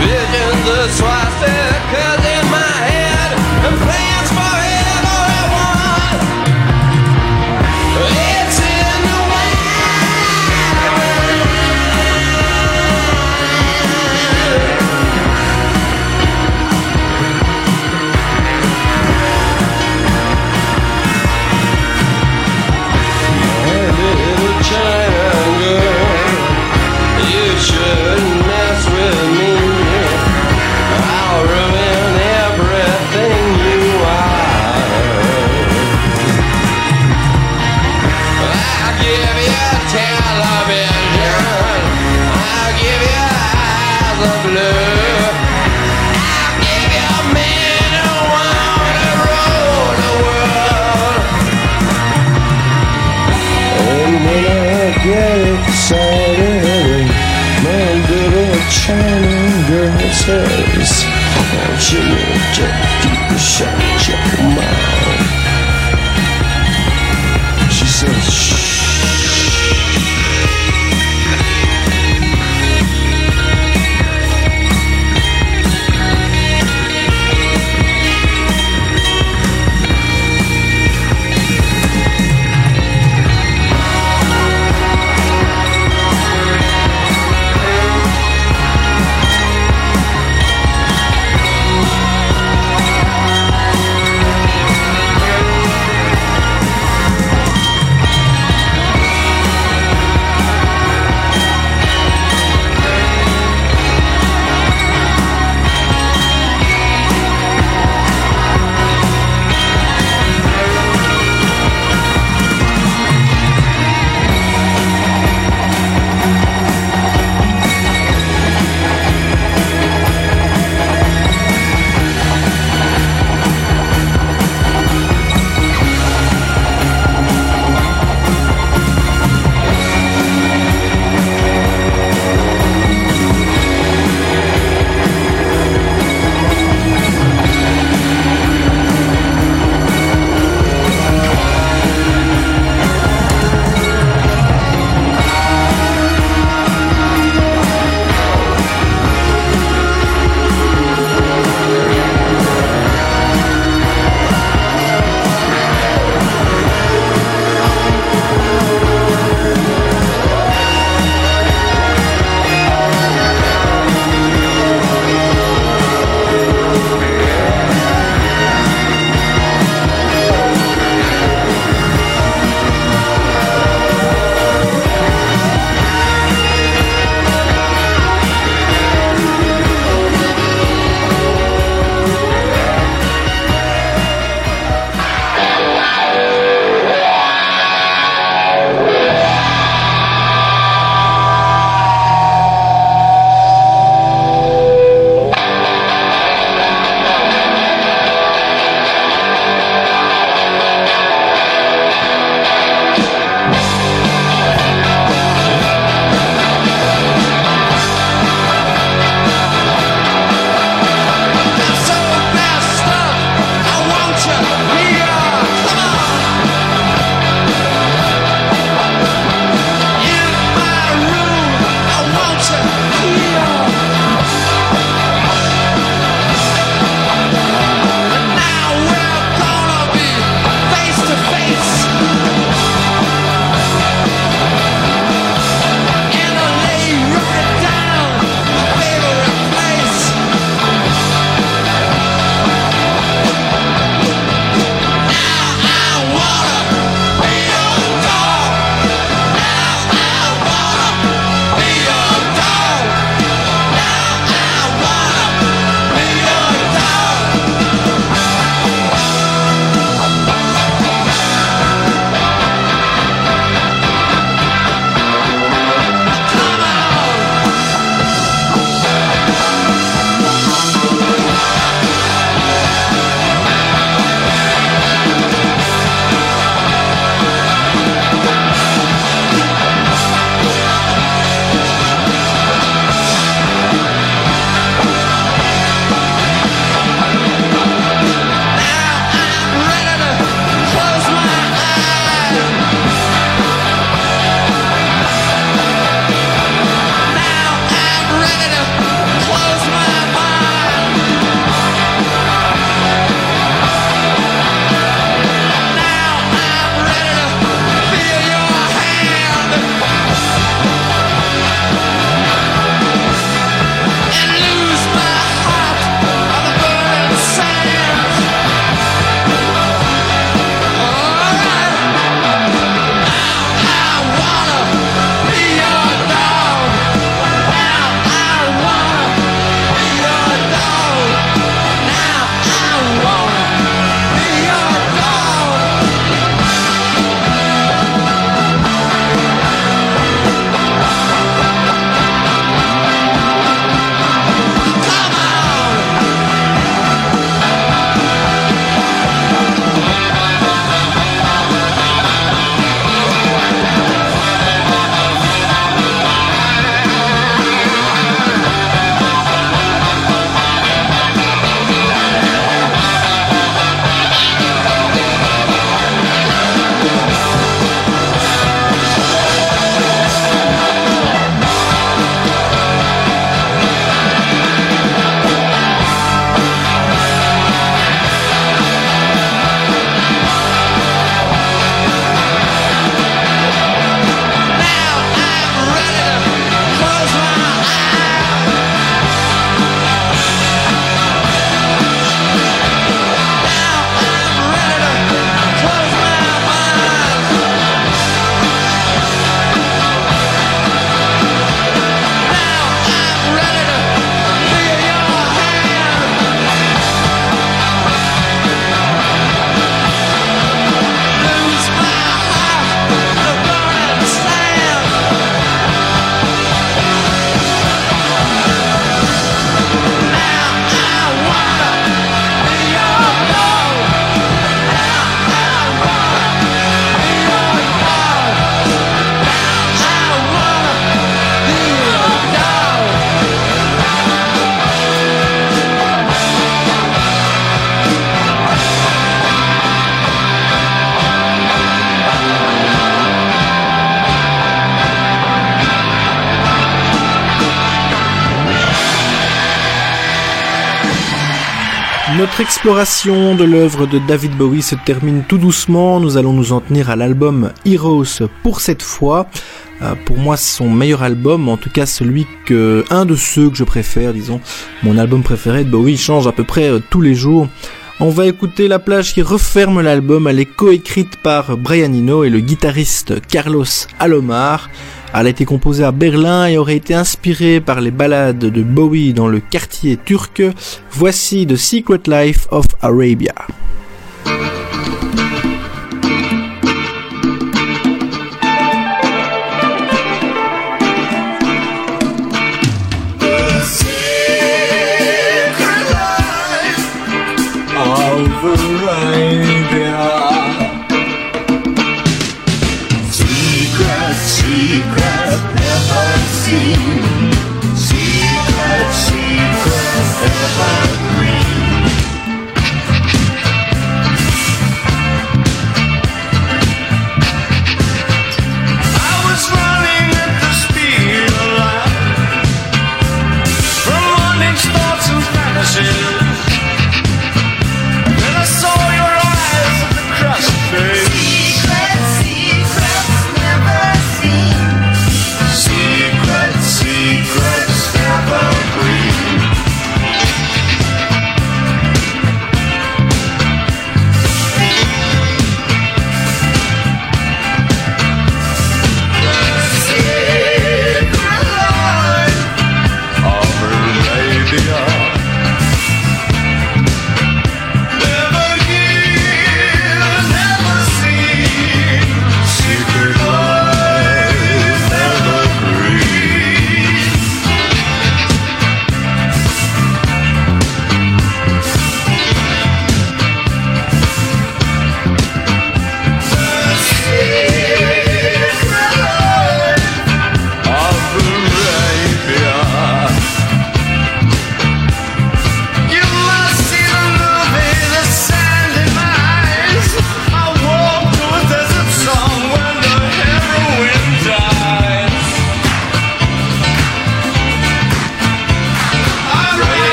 Visions of swastika. his hands. Now, Jimmy, just keep a shot, check him. Notre exploration de l'œuvre de David Bowie se termine tout doucement. Nous allons nous en tenir à l'album Heroes pour cette fois. Euh, pour moi, son meilleur album, en tout cas celui que, un de ceux que je préfère, disons. Mon album préféré de Bowie change à peu près euh, tous les jours. On va écouter la plage qui referme l'album. Elle est coécrite par Brian Eno et le guitariste Carlos Alomar. Elle a été composée à Berlin et aurait été inspirée par les ballades de Bowie dans le quartier turc. Voici The Secret Life of Arabia.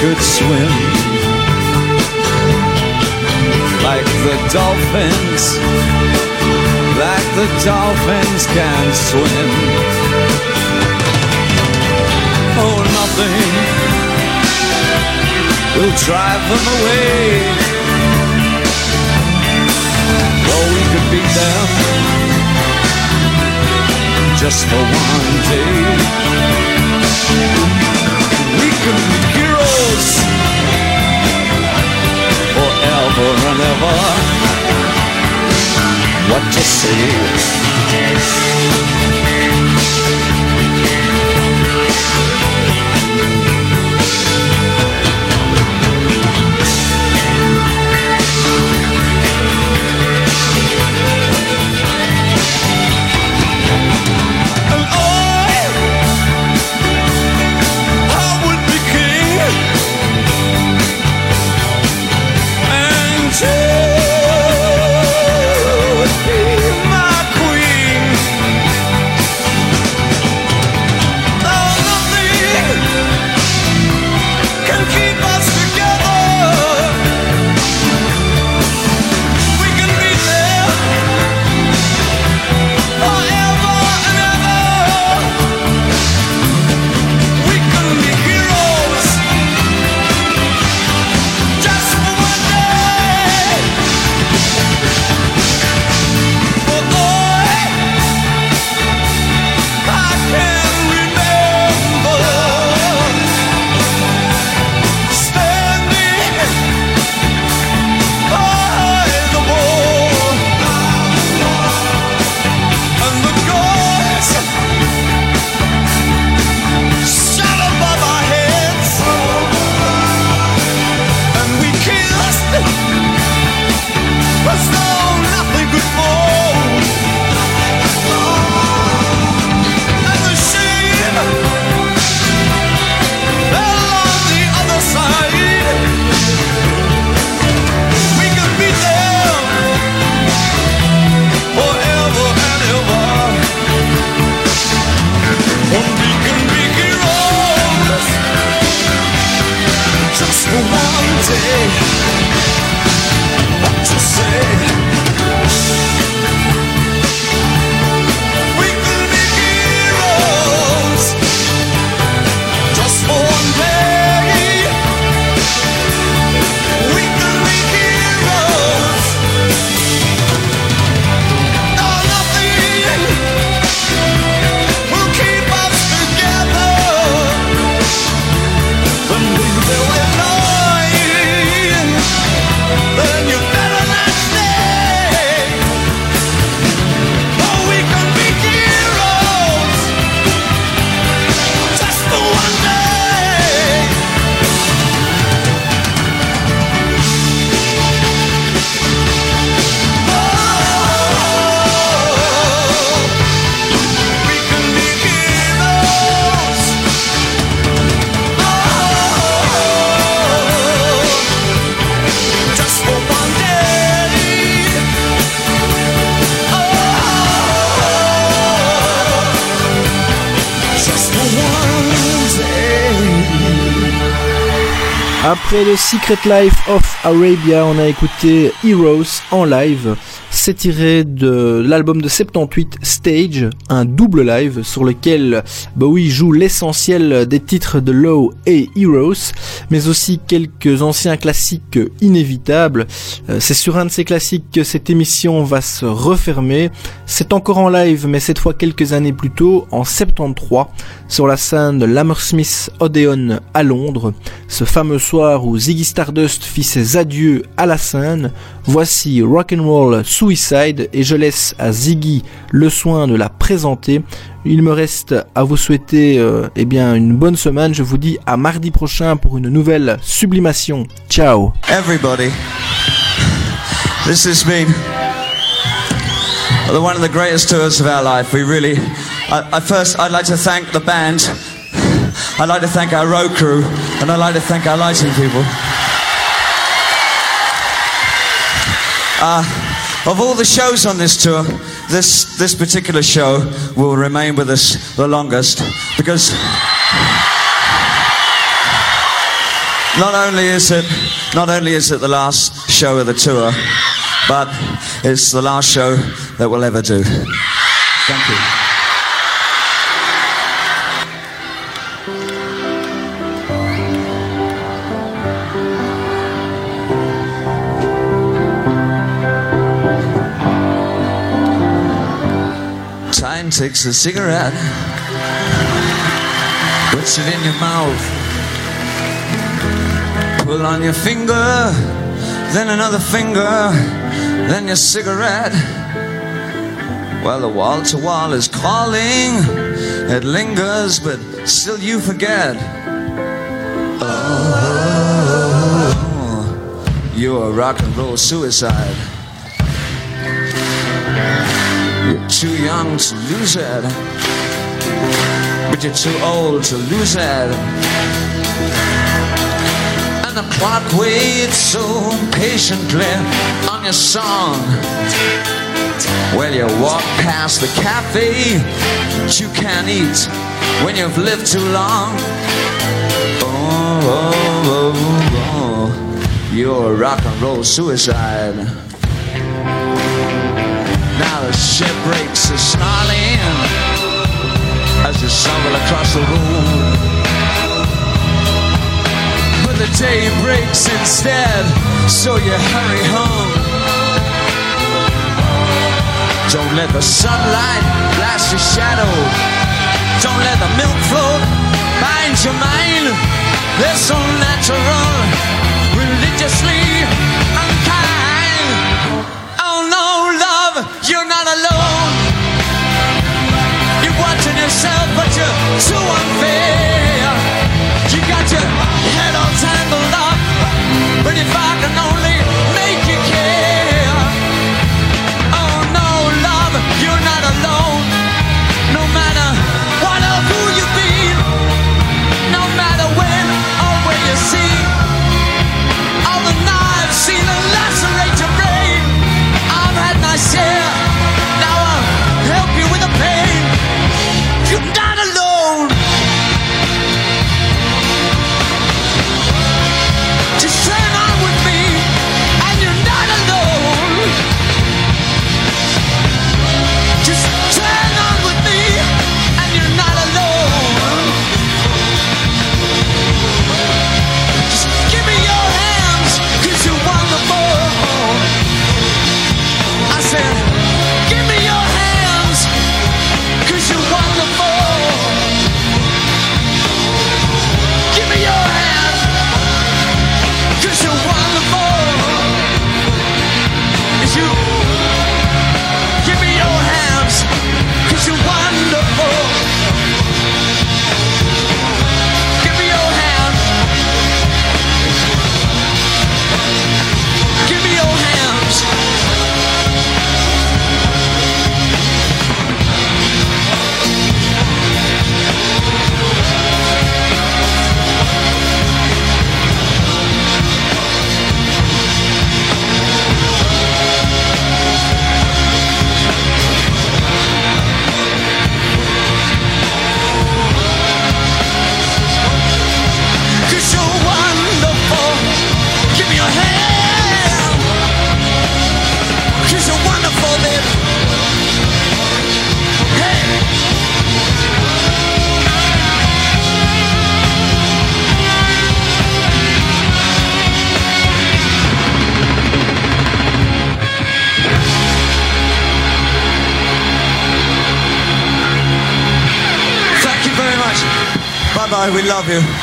could swim like the dolphins, like the dolphins can swim. Oh, nothing will drive them away. Oh, we could beat them just for one day. We could heroes forever and ever. What to see? say Après le Secret Life of Arabia, on a écouté Heroes en live. C'est tiré de l'album de 78 Stage, un double live sur lequel Bowie joue l'essentiel des titres de Low et Heroes, mais aussi quelques anciens classiques inévitables. Euh, C'est sur un de ces classiques que cette émission va se refermer. C'est encore en live, mais cette fois quelques années plus tôt, en 73, sur la scène de l'Hammersmith Odeon à Londres. Ce fameux soir où Ziggy Stardust fit ses adieux à la scène. Voici Rock'n'Roll Suicide et je laisse à Ziggy le soin de la présenter. Il me reste à vous souhaiter euh, eh bien une bonne semaine. Je vous dis à mardi prochain pour une nouvelle sublimation. Ciao. Everybody, this been the one of the greatest tours of our life. We really, I, I first, I'd like to thank the band. I'd like to thank our road crew, and I'd like to thank our lighting people. Uh, of all the shows on this tour, this this particular show will remain with us the longest because not only is it not only is it the last show of the tour, but it's the last show that we'll ever do. Thank you. Takes a cigarette, puts it in your mouth. Pull on your finger, then another finger, then your cigarette. Well, the wall to wall is calling, it lingers, but still you forget. Oh, you're a rock and roll suicide. You're too young to lose it, but you're too old to lose it. And the clock waits so patiently on your song. Well, you walk past the cafe that you can't eat when you've lived too long. Oh, oh, oh, oh. you're a rock and roll suicide. The ship breaks are snarling as you stumble across the room. But the day breaks instead, so you hurry home. Don't let the sunlight blast your shadow. Don't let the milk float bind your mind. They're so natural, religiously yourself, but you're too unfair. You got your head all tangled up, but if I can only make you care. Oh no, love, you're not alone. You.